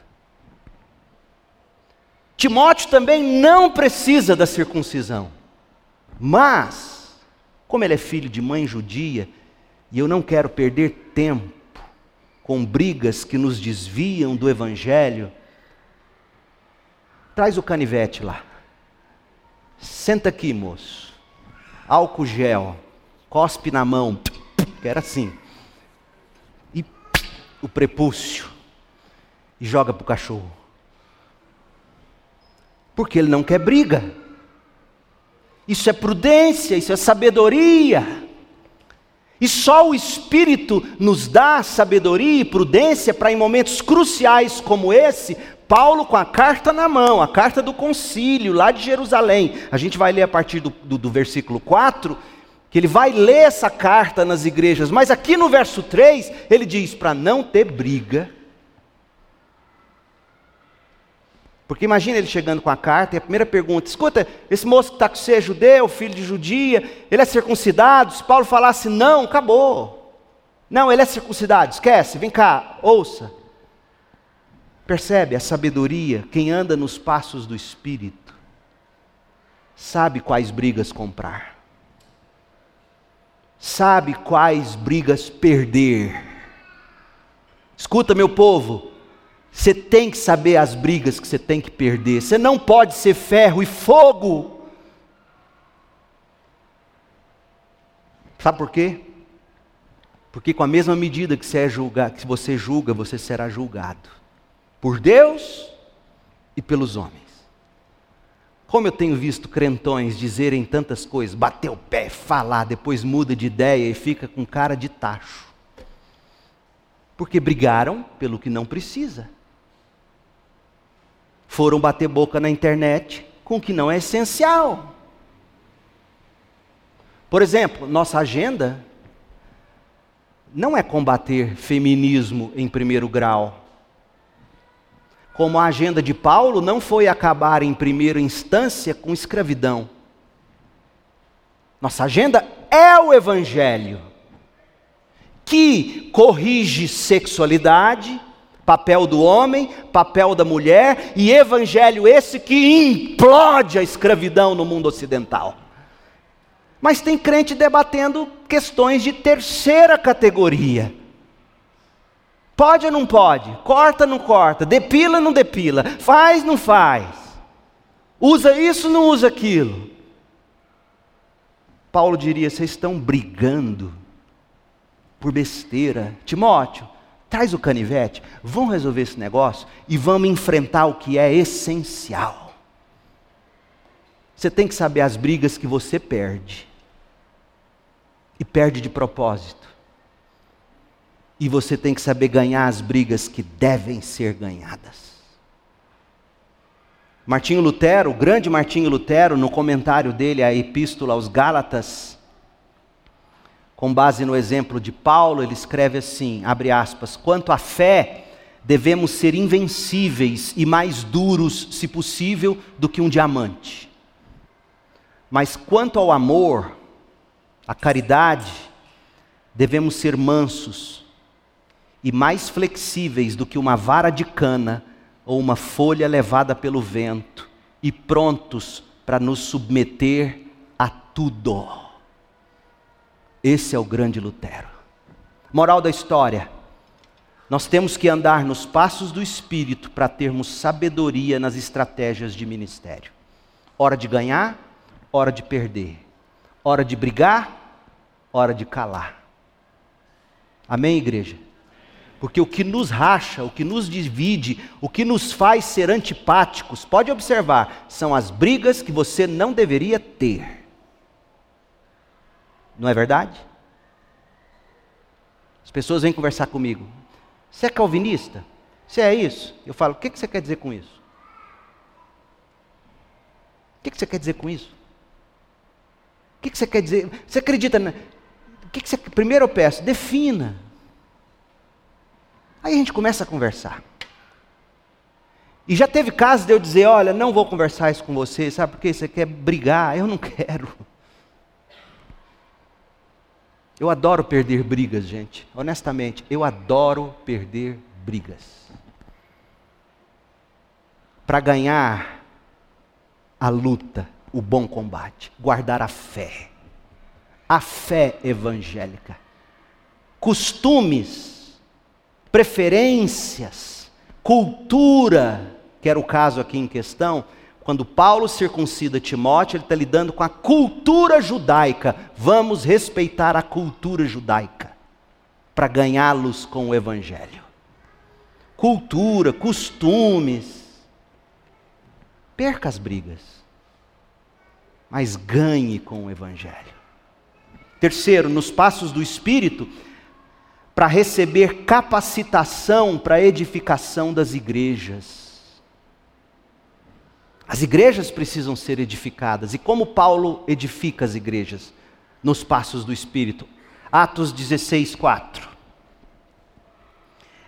Timóteo também não precisa da circuncisão. Mas, como ele é filho de mãe judia, e eu não quero perder tempo com brigas que nos desviam do evangelho, traz o canivete lá. Senta aqui, moço. Álcool gel, cospe na mão, que era assim. E o prepúcio e joga para o cachorro. Porque ele não quer briga. Isso é prudência, isso é sabedoria. E só o Espírito nos dá sabedoria e prudência para, em momentos cruciais como esse, Paulo com a carta na mão, a carta do concílio lá de Jerusalém. A gente vai ler a partir do, do, do versículo 4, que ele vai ler essa carta nas igrejas, mas aqui no verso 3, ele diz: para não ter briga Porque imagina ele chegando com a carta e a primeira pergunta: escuta, esse moço que está com você é judeu, filho de judia, ele é circuncidado? Se Paulo falasse não, acabou. Não, ele é circuncidado, esquece, vem cá, ouça. Percebe a sabedoria, quem anda nos passos do Espírito, sabe quais brigas comprar, sabe quais brigas perder. Escuta, meu povo, você tem que saber as brigas que você tem que perder. Você não pode ser ferro e fogo. Sabe por quê? Porque com a mesma medida que você, é julga, que você julga, você será julgado. Por Deus e pelos homens. Como eu tenho visto crentões dizerem tantas coisas, bater o pé, falar, depois muda de ideia e fica com cara de tacho. Porque brigaram pelo que não precisa foram bater boca na internet com o que não é essencial. Por exemplo, nossa agenda não é combater feminismo em primeiro grau. Como a agenda de Paulo não foi acabar em primeira instância com escravidão. Nossa agenda é o Evangelho, que corrige sexualidade, Papel do homem, papel da mulher e evangelho esse que implode a escravidão no mundo ocidental. Mas tem crente debatendo questões de terceira categoria. Pode ou não pode? Corta ou não corta? Depila ou não depila? Faz ou não faz? Usa isso ou não usa aquilo? Paulo diria: vocês estão brigando por besteira. Timóteo, Traz o canivete, vamos resolver esse negócio e vamos enfrentar o que é essencial. Você tem que saber as brigas que você perde. E perde de propósito. E você tem que saber ganhar as brigas que devem ser ganhadas. Martinho Lutero, o grande Martinho Lutero, no comentário dele à Epístola aos Gálatas, com base no exemplo de Paulo, ele escreve assim: abre aspas, quanto à fé, devemos ser invencíveis e mais duros, se possível, do que um diamante. Mas quanto ao amor, à caridade, devemos ser mansos e mais flexíveis do que uma vara de cana ou uma folha levada pelo vento, e prontos para nos submeter a tudo. Esse é o grande Lutero. Moral da história: Nós temos que andar nos passos do Espírito para termos sabedoria nas estratégias de ministério. Hora de ganhar, hora de perder. Hora de brigar, hora de calar. Amém, igreja? Porque o que nos racha, o que nos divide, o que nos faz ser antipáticos, pode observar, são as brigas que você não deveria ter. Não é verdade? As pessoas vêm conversar comigo. Você é calvinista? Você é isso? Eu falo, o que você quer dizer com isso? O que você quer dizer com isso? O que você quer dizer? Você acredita na. O que você... Primeiro eu peço, defina. Aí a gente começa a conversar. E já teve casos de eu dizer: olha, não vou conversar isso com você, sabe por quê? Você quer brigar? Eu não quero. Eu adoro perder brigas, gente. Honestamente, eu adoro perder brigas. Para ganhar a luta, o bom combate, guardar a fé. A fé evangélica. Costumes, preferências, cultura, que era o caso aqui em questão, quando Paulo circuncida Timóteo, ele está lidando com a cultura judaica. Vamos respeitar a cultura judaica para ganhá-los com o Evangelho. Cultura, costumes. Perca as brigas, mas ganhe com o Evangelho. Terceiro, nos passos do Espírito, para receber capacitação para a edificação das igrejas. As igrejas precisam ser edificadas. E como Paulo edifica as igrejas? Nos passos do Espírito. Atos 16, 4.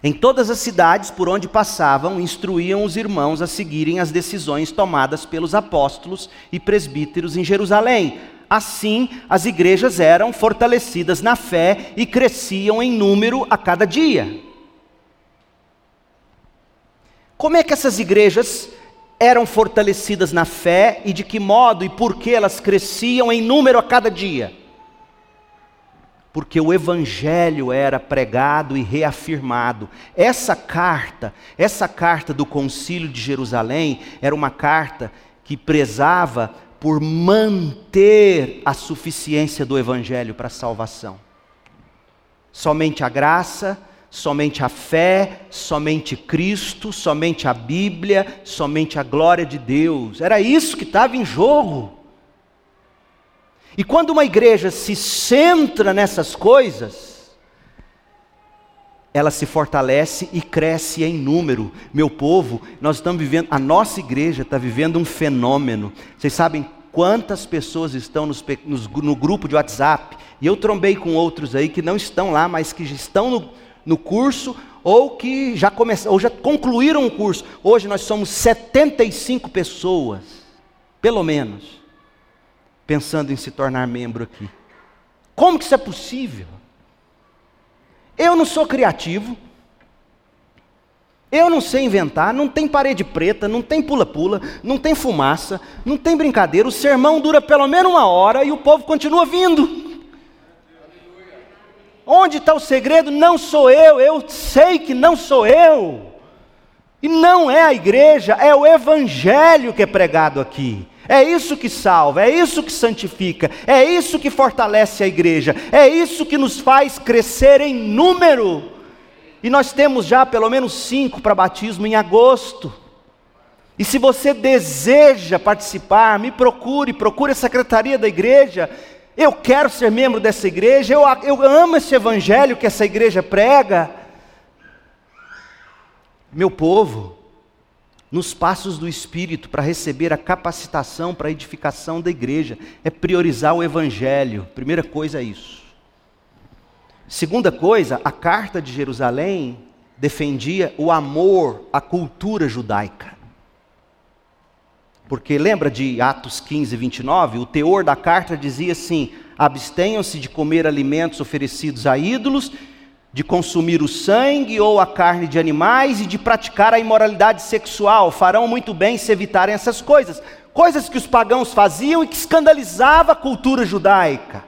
Em todas as cidades por onde passavam, instruíam os irmãos a seguirem as decisões tomadas pelos apóstolos e presbíteros em Jerusalém. Assim, as igrejas eram fortalecidas na fé e cresciam em número a cada dia. Como é que essas igrejas eram fortalecidas na fé e de que modo e por que elas cresciam em número a cada dia? Porque o evangelho era pregado e reafirmado. Essa carta, essa carta do Concílio de Jerusalém, era uma carta que prezava por manter a suficiência do evangelho para a salvação. Somente a graça, somente a fé, somente Cristo, somente a Bíblia, somente a glória de Deus. Era isso que estava em jogo. E quando uma igreja se centra nessas coisas, ela se fortalece e cresce em número. Meu povo, nós estamos vivendo, a nossa igreja está vivendo um fenômeno. Vocês sabem quantas pessoas estão nos, nos, no grupo de WhatsApp? E eu trombei com outros aí que não estão lá, mas que estão no, no curso ou que já começaram, ou já concluíram o curso. Hoje nós somos 75 pessoas, pelo menos, pensando em se tornar membro aqui. Como que isso é possível? Eu não sou criativo. Eu não sei inventar, não tem parede preta, não tem pula-pula, não tem fumaça, não tem brincadeira. O sermão dura pelo menos uma hora e o povo continua vindo. Onde está o segredo? Não sou eu, eu sei que não sou eu. E não é a igreja, é o evangelho que é pregado aqui. É isso que salva, é isso que santifica, é isso que fortalece a igreja, é isso que nos faz crescer em número. E nós temos já pelo menos cinco para batismo em agosto. E se você deseja participar, me procure, procure a secretaria da igreja eu quero ser membro dessa igreja, eu, eu amo esse evangelho que essa igreja prega. Meu povo, nos passos do Espírito para receber a capacitação para a edificação da igreja, é priorizar o Evangelho. Primeira coisa é isso. Segunda coisa, a carta de Jerusalém defendia o amor à cultura judaica. Porque lembra de Atos 15, 29? O teor da carta dizia assim: abstenham-se de comer alimentos oferecidos a ídolos, de consumir o sangue ou a carne de animais e de praticar a imoralidade sexual. Farão muito bem se evitarem essas coisas. Coisas que os pagãos faziam e que escandalizava a cultura judaica.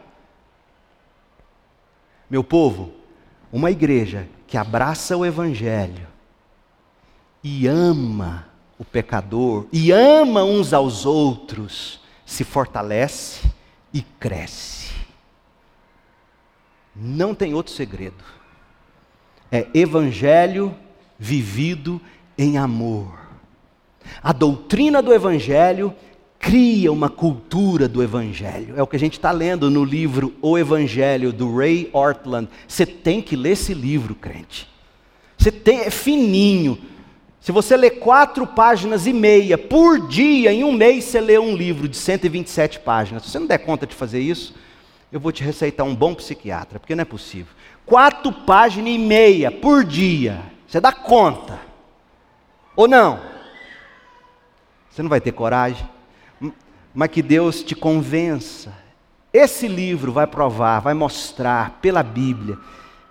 Meu povo, uma igreja que abraça o Evangelho e ama o pecador, e ama uns aos outros, se fortalece e cresce. Não tem outro segredo. É Evangelho vivido em amor. A doutrina do Evangelho cria uma cultura do Evangelho. É o que a gente está lendo no livro O Evangelho, do Ray Ortland. Você tem que ler esse livro, crente. Você tem, é fininho. Se você ler quatro páginas e meia por dia, em um mês você lê um livro de 127 páginas. Se você não der conta de fazer isso, eu vou te receitar um bom psiquiatra, porque não é possível. Quatro páginas e meia por dia. Você dá conta. Ou não? Você não vai ter coragem? Mas que Deus te convença. Esse livro vai provar, vai mostrar pela Bíblia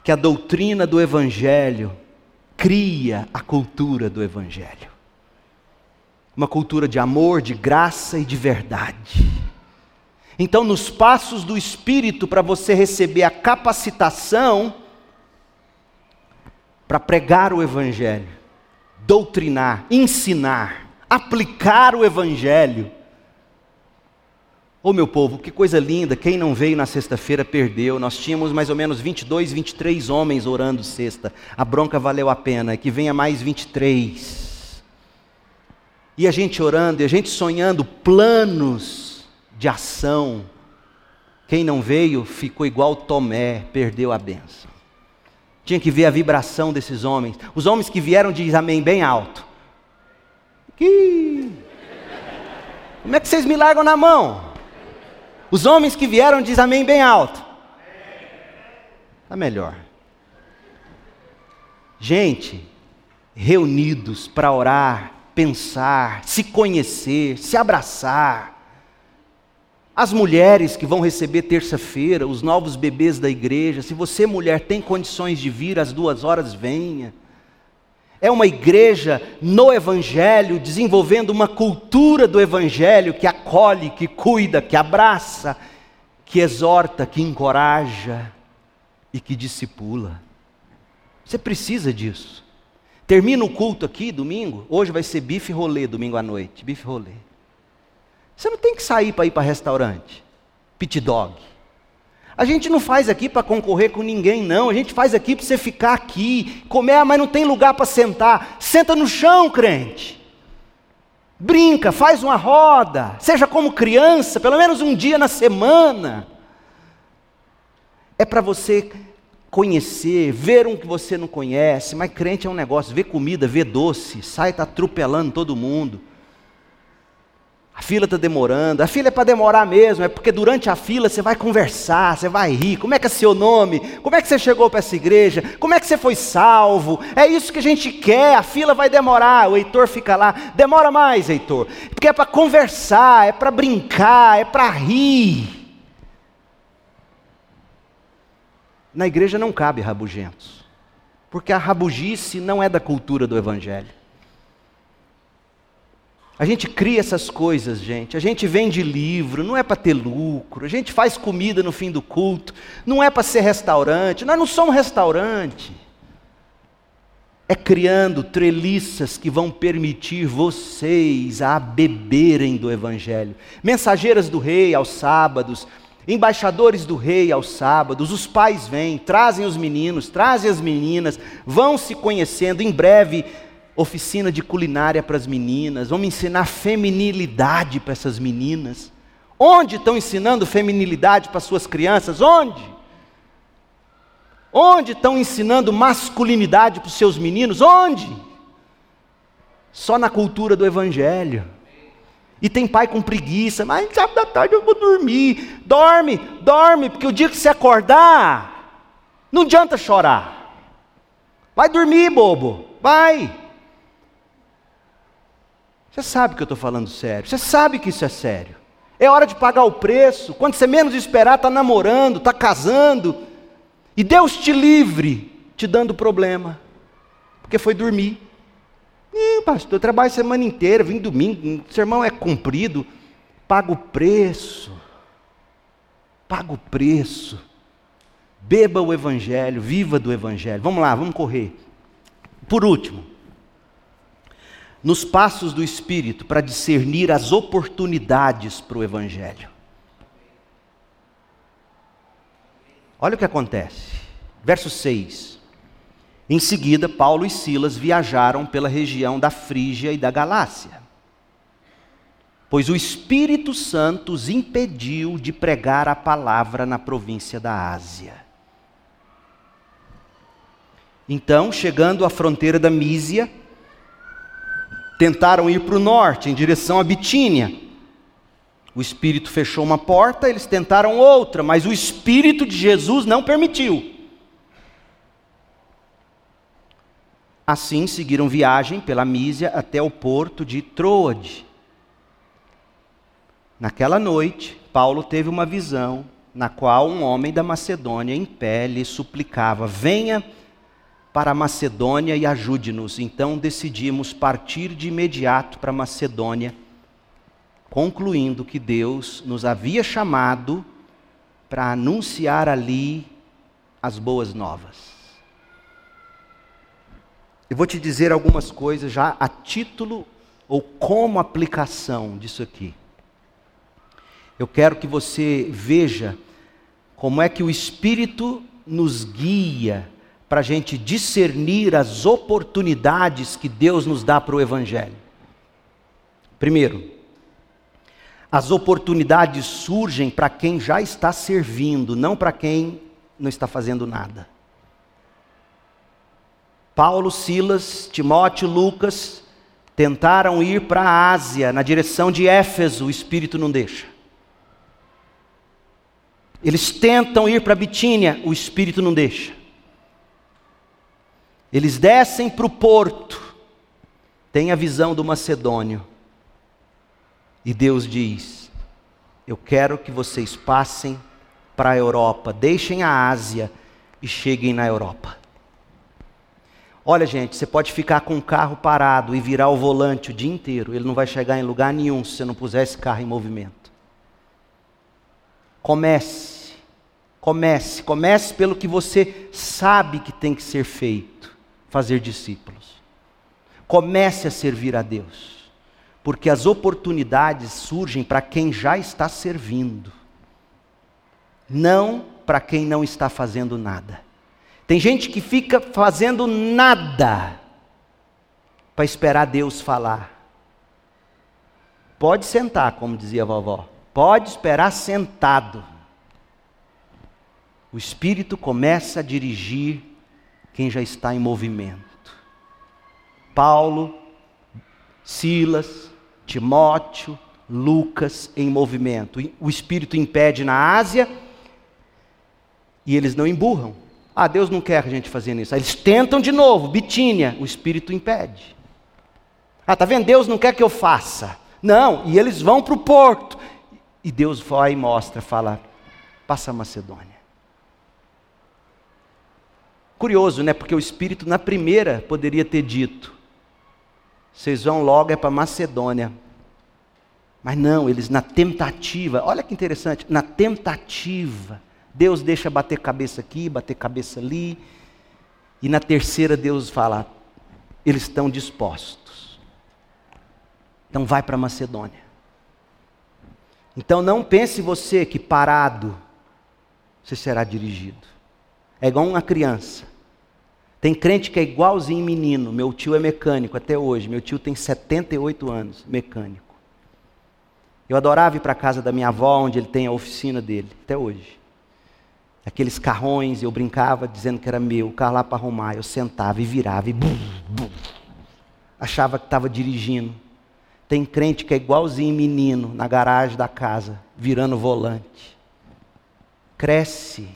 que a doutrina do Evangelho cria a cultura do Evangelho. Uma cultura de amor, de graça e de verdade. Então, nos passos do Espírito, para você receber a capacitação para pregar o Evangelho, doutrinar, ensinar, aplicar o Evangelho. Ô oh, meu povo, que coisa linda, quem não veio na sexta-feira perdeu. Nós tínhamos mais ou menos 22, 23 homens orando sexta. A bronca valeu a pena, que venha mais 23. E a gente orando, e a gente sonhando planos de ação. Quem não veio ficou igual Tomé, perdeu a benção. Tinha que ver a vibração desses homens. Os homens que vieram dizem amém bem alto. Que... Como é que vocês me largam na mão? Os homens que vieram dizem amém bem alto. Está melhor. Gente, reunidos para orar, pensar, se conhecer, se abraçar. As mulheres que vão receber terça-feira, os novos bebês da igreja, se você, mulher, tem condições de vir às duas horas, venha é uma igreja no Evangelho, desenvolvendo uma cultura do Evangelho que acolhe, que cuida, que abraça, que exorta, que encoraja e que discipula. Você precisa disso. Termina o culto aqui, domingo. Hoje vai ser bife rolê, domingo à noite. Bife rolê. Você não tem que sair para ir para restaurante. Pit dog. A gente não faz aqui para concorrer com ninguém, não. A gente faz aqui para você ficar aqui, comer, mas não tem lugar para sentar. Senta no chão, crente. Brinca, faz uma roda. Seja como criança, pelo menos um dia na semana. É para você conhecer, ver um que você não conhece. Mas crente é um negócio: ver comida, ver doce, sai tá atropelando todo mundo. A fila está demorando, a fila é para demorar mesmo, é porque durante a fila você vai conversar, você vai rir. Como é que é seu nome? Como é que você chegou para essa igreja? Como é que você foi salvo? É isso que a gente quer, a fila vai demorar, o Heitor fica lá, demora mais, Heitor. Porque é para conversar, é para brincar, é para rir. Na igreja não cabe rabugentos, porque a rabugice não é da cultura do Evangelho. A gente cria essas coisas, gente. A gente vende livro, não é para ter lucro. A gente faz comida no fim do culto, não é para ser restaurante. Nós não somos restaurante. É criando treliças que vão permitir vocês a beberem do Evangelho. Mensageiras do Rei aos sábados, embaixadores do Rei aos sábados. Os pais vêm, trazem os meninos, trazem as meninas, vão se conhecendo. Em breve oficina de culinária para as meninas, vamos ensinar feminilidade para essas meninas. Onde estão ensinando feminilidade para suas crianças? Onde? Onde estão ensinando masculinidade para os seus meninos? Onde? Só na cultura do Evangelho. E tem pai com preguiça, mas sábado da tarde eu vou dormir. Dorme, dorme, porque o dia que você acordar, não adianta chorar. Vai dormir, bobo, vai. Você sabe que eu estou falando sério. Você sabe que isso é sério. É hora de pagar o preço. Quando você menos esperar, está namorando, está casando. E Deus te livre, te dando problema. Porque foi dormir. Ih, pastor, eu trabalho semana inteira, vim domingo, o sermão é cumprido. Paga o preço. Paga o preço Beba o Evangelho, viva do Evangelho. Vamos lá, vamos correr. Por último, nos passos do Espírito para discernir as oportunidades para o Evangelho. Olha o que acontece. Verso 6. Em seguida, Paulo e Silas viajaram pela região da Frígia e da Galácia, pois o Espírito Santo os impediu de pregar a palavra na província da Ásia. Então, chegando à fronteira da Mísia, tentaram ir para o norte, em direção à Bitínia. O Espírito fechou uma porta, eles tentaram outra, mas o Espírito de Jesus não permitiu. Assim seguiram viagem pela Mísia até o porto de Troade. Naquela noite, Paulo teve uma visão na qual um homem da Macedônia em pé lhe suplicava: Venha para Macedônia e ajude-nos. Então decidimos partir de imediato para Macedônia, concluindo que Deus nos havia chamado para anunciar ali as boas novas. Eu vou te dizer algumas coisas já a título ou como aplicação disso aqui. Eu quero que você veja como é que o Espírito nos guia para a gente discernir as oportunidades que Deus nos dá para o Evangelho. Primeiro, as oportunidades surgem para quem já está servindo, não para quem não está fazendo nada. Paulo, Silas, Timóteo, Lucas tentaram ir para a Ásia, na direção de Éfeso, o Espírito não deixa. Eles tentam ir para Bitínia, o Espírito não deixa. Eles descem para o porto, tem a visão do Macedônio. E Deus diz: Eu quero que vocês passem para a Europa, deixem a Ásia e cheguem na Europa. Olha, gente, você pode ficar com o carro parado e virar o volante o dia inteiro, ele não vai chegar em lugar nenhum se você não puser esse carro em movimento. Comece, comece, comece pelo que você sabe que tem que ser feito fazer discípulos. Comece a servir a Deus, porque as oportunidades surgem para quem já está servindo, não para quem não está fazendo nada. Tem gente que fica fazendo nada para esperar Deus falar. Pode sentar, como dizia a vovó. Pode esperar sentado. O Espírito começa a dirigir quem já está em movimento. Paulo, Silas, Timóteo, Lucas em movimento. O Espírito impede na Ásia e eles não emburram. Ah, Deus não quer a gente fazendo isso. Eles tentam de novo, Bitínia, o Espírito impede. Ah, tá vendo? Deus não quer que eu faça. Não, e eles vão para o porto. E Deus vai e mostra, fala, passa a Macedônia. Curioso, né? Porque o Espírito, na primeira, poderia ter dito: vocês vão logo é para Macedônia. Mas não, eles na tentativa, olha que interessante, na tentativa, Deus deixa bater cabeça aqui, bater cabeça ali, e na terceira Deus fala: eles estão dispostos. Então vai para Macedônia. Então não pense você que parado você será dirigido. É igual uma criança. Tem crente que é igualzinho menino. Meu tio é mecânico até hoje. Meu tio tem 78 anos, mecânico. Eu adorava ir para a casa da minha avó, onde ele tem a oficina dele, até hoje. Aqueles carrões, eu brincava dizendo que era meu, o carro lá para arrumar. Eu sentava e virava e bum, bum. Achava que estava dirigindo. Tem crente que é igualzinho menino na garagem da casa, virando volante. Cresce.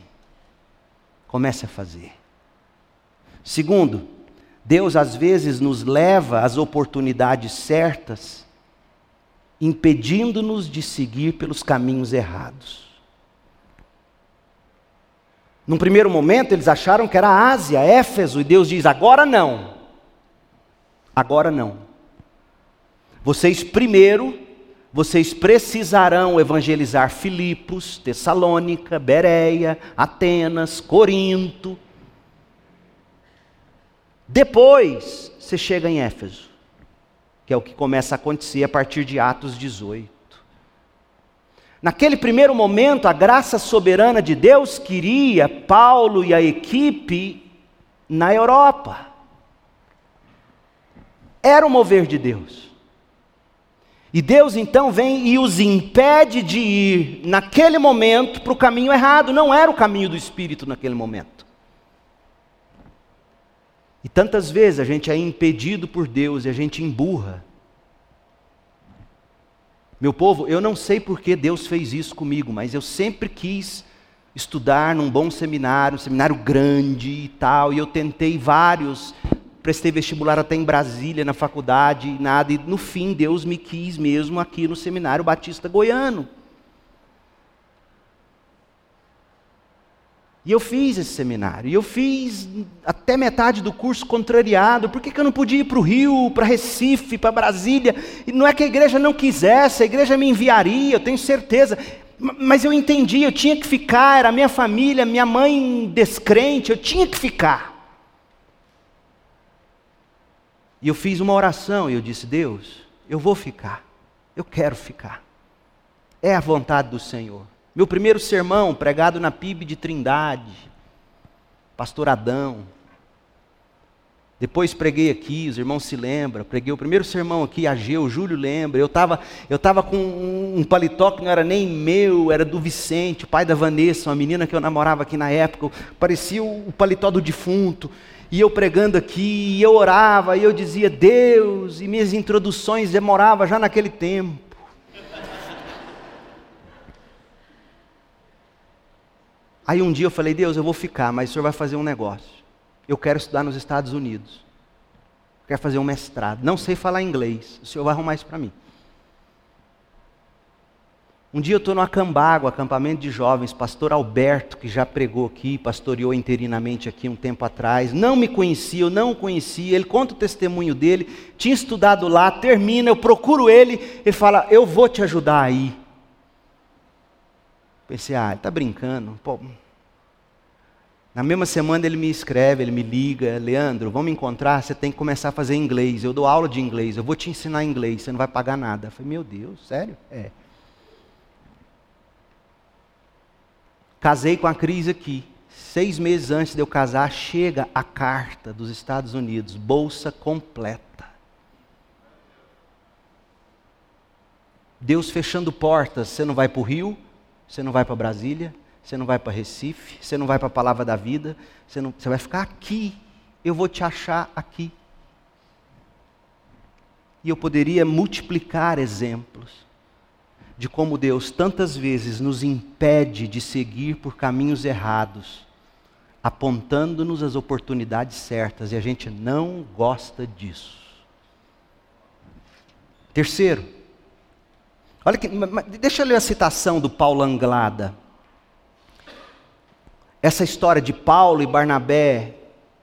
Comece a fazer. Segundo, Deus às vezes nos leva às oportunidades certas, impedindo-nos de seguir pelos caminhos errados. Num primeiro momento, eles acharam que era a Ásia, Éfeso, e Deus diz: agora não. Agora não. Vocês primeiro vocês precisarão evangelizar Filipos, Tessalônica, Bereia, Atenas, Corinto. Depois você chega em Éfeso, que é o que começa a acontecer a partir de Atos 18. Naquele primeiro momento, a graça soberana de Deus queria Paulo e a equipe na Europa. Era o mover de Deus. E Deus então vem e os impede de ir, naquele momento, para o caminho errado. Não era o caminho do Espírito naquele momento. E tantas vezes a gente é impedido por Deus e a gente emburra. Meu povo, eu não sei por que Deus fez isso comigo, mas eu sempre quis estudar num bom seminário, um seminário grande e tal, e eu tentei vários, prestei vestibular até em Brasília, na faculdade, nada, e no fim Deus me quis mesmo aqui no seminário Batista Goiano. E eu fiz esse seminário. E eu fiz até metade do curso contrariado. Por que, que eu não podia ir para o Rio, para Recife, para Brasília? E não é que a igreja não quisesse, a igreja me enviaria, eu tenho certeza. Mas eu entendi, eu tinha que ficar, era minha família, minha mãe descrente, eu tinha que ficar. E eu fiz uma oração e eu disse: Deus, eu vou ficar, eu quero ficar. É a vontade do Senhor. Meu primeiro sermão, pregado na PIB de Trindade, pastor Adão. Depois preguei aqui, os irmãos se lembram, preguei o primeiro sermão aqui, Ageu, Júlio lembra. Eu estava eu tava com um paletó que não era nem meu, era do Vicente, o pai da Vanessa, uma menina que eu namorava aqui na época. Parecia o paletó do defunto. E eu pregando aqui, e eu orava, e eu dizia Deus, e minhas introduções demoravam já naquele tempo. Aí um dia eu falei, Deus, eu vou ficar, mas o senhor vai fazer um negócio. Eu quero estudar nos Estados Unidos. quero fazer um mestrado. Não sei falar inglês. O senhor vai arrumar isso para mim. Um dia eu estou no Acambago, acampamento de jovens, pastor Alberto, que já pregou aqui, pastoreou interinamente aqui um tempo atrás, não me conhecia, eu não o conhecia, ele conta o testemunho dele, tinha estudado lá, termina, eu procuro ele, ele fala, eu vou te ajudar aí. Pensei, ah, ele está brincando. Pô. Na mesma semana ele me escreve, ele me liga, Leandro, vamos encontrar, você tem que começar a fazer inglês. Eu dou aula de inglês, eu vou te ensinar inglês, você não vai pagar nada. Eu falei, meu Deus, sério? É. Casei com a Cris aqui. Seis meses antes de eu casar, chega a carta dos Estados Unidos, bolsa completa. Deus fechando portas, você não vai para o Rio, você não vai para Brasília, você não vai para Recife, você não vai para a Palavra da Vida, você, não, você vai ficar aqui. Eu vou te achar aqui. E eu poderia multiplicar exemplos de como Deus tantas vezes nos impede de seguir por caminhos errados, apontando-nos as oportunidades certas, e a gente não gosta disso. Terceiro, Olha que, deixa eu ler a citação do Paulo Anglada. Essa história de Paulo e Barnabé,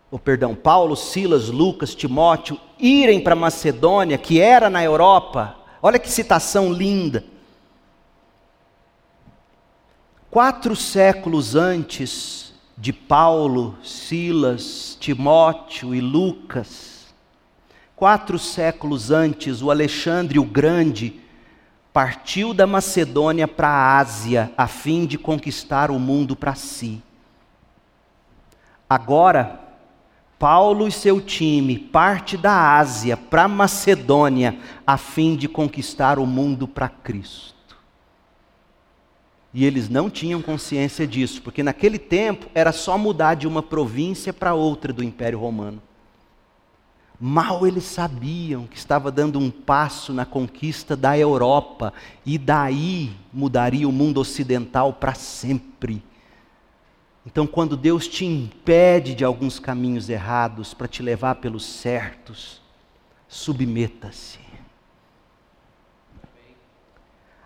ou perdão, Paulo, Silas, Lucas, Timóteo irem para Macedônia, que era na Europa. Olha que citação linda. Quatro séculos antes de Paulo, Silas, Timóteo e Lucas, quatro séculos antes, o Alexandre o Grande partiu da Macedônia para a Ásia a fim de conquistar o mundo para si. Agora, Paulo e seu time parte da Ásia para Macedônia a fim de conquistar o mundo para Cristo. E eles não tinham consciência disso, porque naquele tempo era só mudar de uma província para outra do Império Romano. Mal eles sabiam que estava dando um passo na conquista da Europa e daí mudaria o mundo ocidental para sempre. Então, quando Deus te impede de alguns caminhos errados para te levar pelos certos, submeta-se.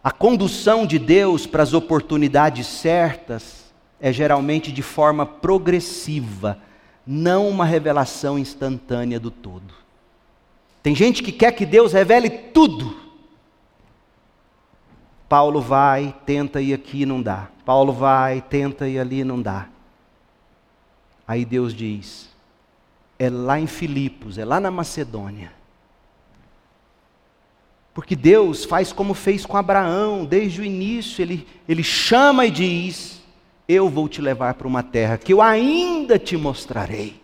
A condução de Deus para as oportunidades certas é geralmente de forma progressiva não uma revelação instantânea do todo. Tem gente que quer que Deus revele tudo. Paulo vai, tenta ir aqui, não dá. Paulo vai, tenta ir ali, não dá. Aí Deus diz: é lá em Filipos, é lá na Macedônia. Porque Deus faz como fez com Abraão, desde o início, ele, ele chama e diz: Eu vou te levar para uma terra que eu ainda te mostrarei.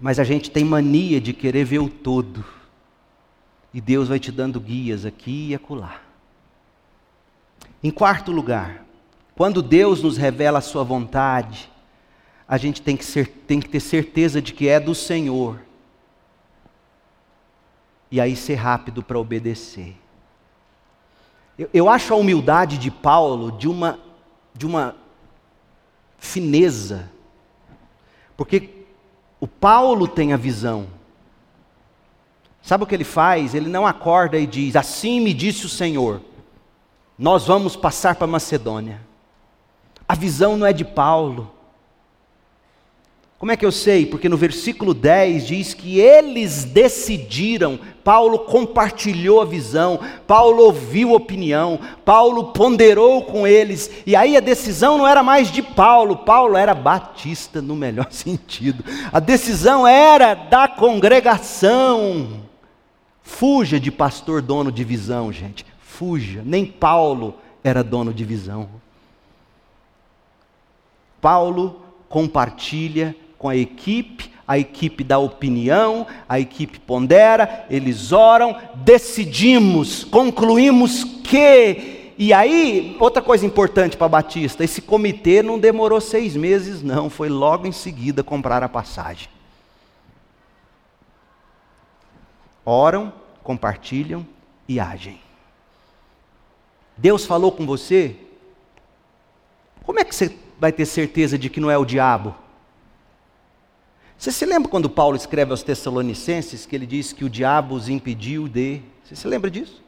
Mas a gente tem mania de querer ver o todo. E Deus vai te dando guias aqui e acolá. Em quarto lugar, quando Deus nos revela a sua vontade, a gente tem que, ser, tem que ter certeza de que é do Senhor. E aí ser rápido para obedecer. Eu, eu acho a humildade de Paulo de uma, de uma fineza. Porque o Paulo tem a visão. Sabe o que ele faz? Ele não acorda e diz: Assim me disse o Senhor, nós vamos passar para Macedônia. A visão não é de Paulo, como é que eu sei? Porque no versículo 10 diz que eles decidiram, Paulo compartilhou a visão, Paulo ouviu a opinião, Paulo ponderou com eles, e aí a decisão não era mais de Paulo, Paulo era batista no melhor sentido, a decisão era da congregação. Fuja de pastor dono de visão, gente, fuja, nem Paulo era dono de visão. Paulo compartilha com a equipe, a equipe dá opinião, a equipe pondera, eles oram, decidimos, concluímos que. E aí, outra coisa importante para Batista: esse comitê não demorou seis meses, não, foi logo em seguida comprar a passagem. Oram, compartilham e agem. Deus falou com você? Como é que você vai ter certeza de que não é o diabo? Você se lembra quando Paulo escreve aos Tessalonicenses que ele diz que o diabo os impediu de. Você se lembra disso?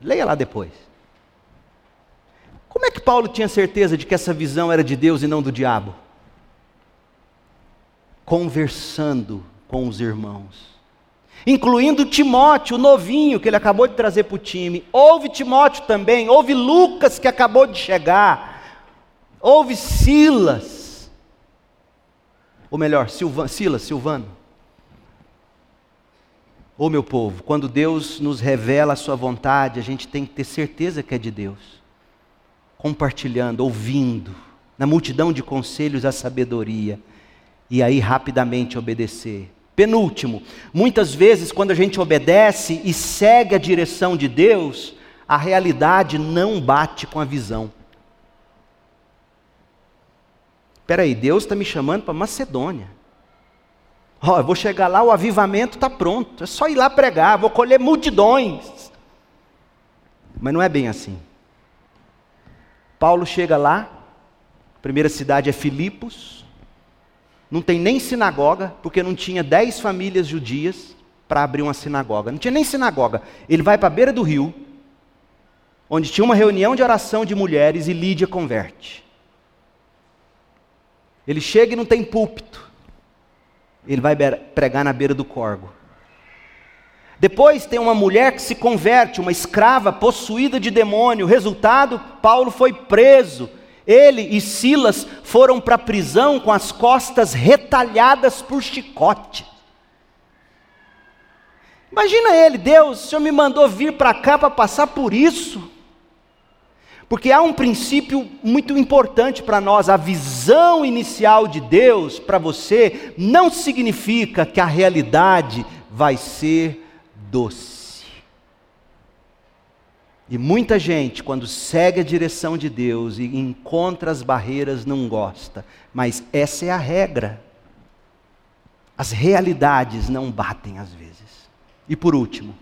Leia lá depois. Como é que Paulo tinha certeza de que essa visão era de Deus e não do diabo? Conversando com os irmãos, incluindo Timóteo, o novinho que ele acabou de trazer para o time. Houve Timóteo também, houve Lucas que acabou de chegar, houve Silas. Ou melhor, Silvan, Silas, Silvano. Ô meu povo, quando Deus nos revela a sua vontade, a gente tem que ter certeza que é de Deus. Compartilhando, ouvindo, na multidão de conselhos a sabedoria, e aí rapidamente obedecer. Penúltimo, muitas vezes quando a gente obedece e segue a direção de Deus, a realidade não bate com a visão. Espera aí, Deus está me chamando para Macedônia. Ó, oh, eu vou chegar lá, o avivamento está pronto. É só ir lá pregar, vou colher multidões. Mas não é bem assim. Paulo chega lá, a primeira cidade é Filipos, não tem nem sinagoga, porque não tinha dez famílias judias para abrir uma sinagoga. Não tinha nem sinagoga. Ele vai para a beira do rio, onde tinha uma reunião de oração de mulheres e Lídia converte. Ele chega e não tem púlpito. Ele vai pregar na beira do corgo. Depois tem uma mulher que se converte, uma escrava possuída de demônio. Resultado: Paulo foi preso. Ele e Silas foram para a prisão com as costas retalhadas por chicote. Imagina ele, Deus, o Senhor me mandou vir para cá para passar por isso. Porque há um princípio muito importante para nós: a visão inicial de Deus para você não significa que a realidade vai ser doce. E muita gente, quando segue a direção de Deus e encontra as barreiras, não gosta, mas essa é a regra. As realidades não batem às vezes. E por último,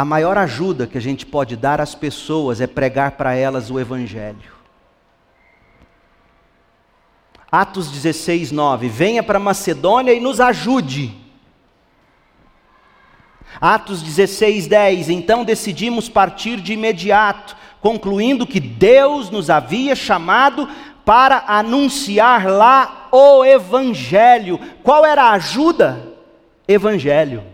a maior ajuda que a gente pode dar às pessoas é pregar para elas o Evangelho. Atos 16, 9. Venha para Macedônia e nos ajude. Atos 16, 10. Então decidimos partir de imediato, concluindo que Deus nos havia chamado para anunciar lá o Evangelho. Qual era a ajuda? Evangelho.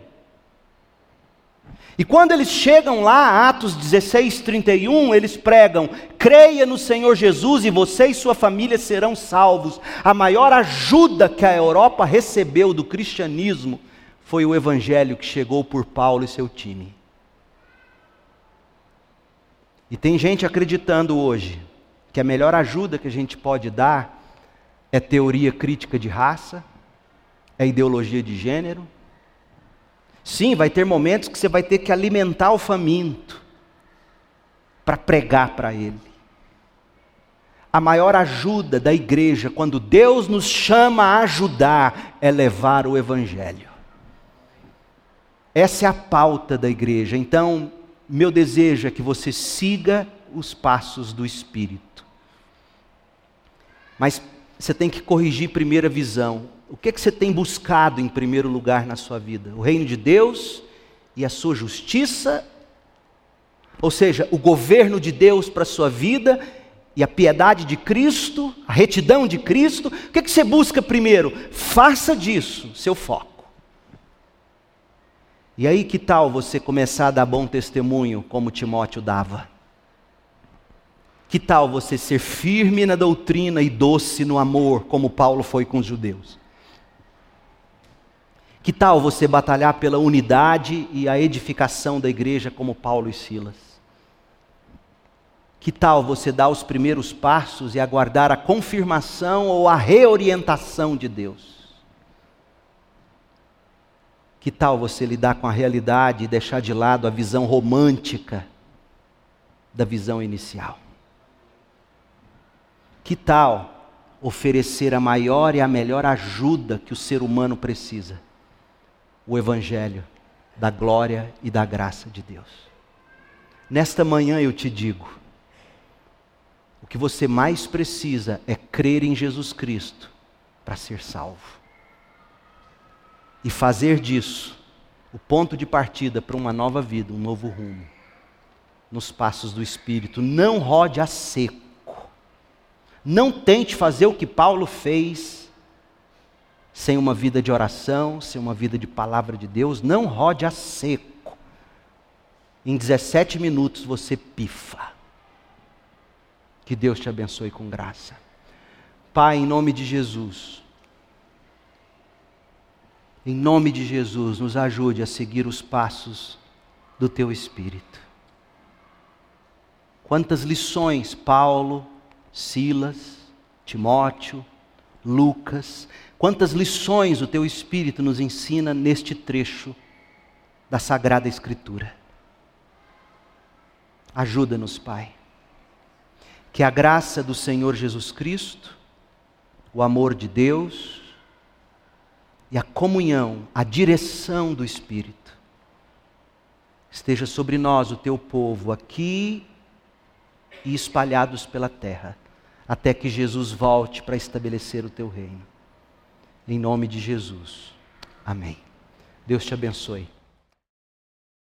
E quando eles chegam lá, Atos 16, 31, eles pregam: creia no Senhor Jesus e você e sua família serão salvos. A maior ajuda que a Europa recebeu do cristianismo foi o evangelho que chegou por Paulo e seu time. E tem gente acreditando hoje que a melhor ajuda que a gente pode dar é teoria crítica de raça, é ideologia de gênero, Sim, vai ter momentos que você vai ter que alimentar o faminto para pregar para ele. A maior ajuda da igreja, quando Deus nos chama a ajudar, é levar o Evangelho. Essa é a pauta da igreja. Então, meu desejo é que você siga os passos do Espírito. Mas você tem que corrigir primeiro a visão o que, é que você tem buscado em primeiro lugar na sua vida? O reino de Deus e a sua justiça? Ou seja, o governo de Deus para a sua vida e a piedade de Cristo, a retidão de Cristo? O que, é que você busca primeiro? Faça disso seu foco. E aí, que tal você começar a dar bom testemunho, como Timóteo dava? Que tal você ser firme na doutrina e doce no amor, como Paulo foi com os judeus? Que tal você batalhar pela unidade e a edificação da igreja como Paulo e Silas? Que tal você dar os primeiros passos e aguardar a confirmação ou a reorientação de Deus? Que tal você lidar com a realidade e deixar de lado a visão romântica da visão inicial? Que tal oferecer a maior e a melhor ajuda que o ser humano precisa? O Evangelho da glória e da graça de Deus. Nesta manhã eu te digo: o que você mais precisa é crer em Jesus Cristo para ser salvo. E fazer disso o ponto de partida para uma nova vida, um novo rumo. Nos passos do Espírito. Não rode a seco. Não tente fazer o que Paulo fez sem uma vida de oração, sem uma vida de palavra de Deus, não rode a seco. Em 17 minutos você pifa. Que Deus te abençoe com graça. Pai, em nome de Jesus, em nome de Jesus, nos ajude a seguir os passos do Teu Espírito. Quantas lições Paulo, Silas, Timóteo, Lucas, Quantas lições o teu Espírito nos ensina neste trecho da Sagrada Escritura. Ajuda-nos, Pai. Que a graça do Senhor Jesus Cristo, o amor de Deus e a comunhão, a direção do Espírito esteja sobre nós, o teu povo, aqui e espalhados pela terra, até que Jesus volte para estabelecer o teu reino. Em nome de Jesus. Amém. Deus te abençoe.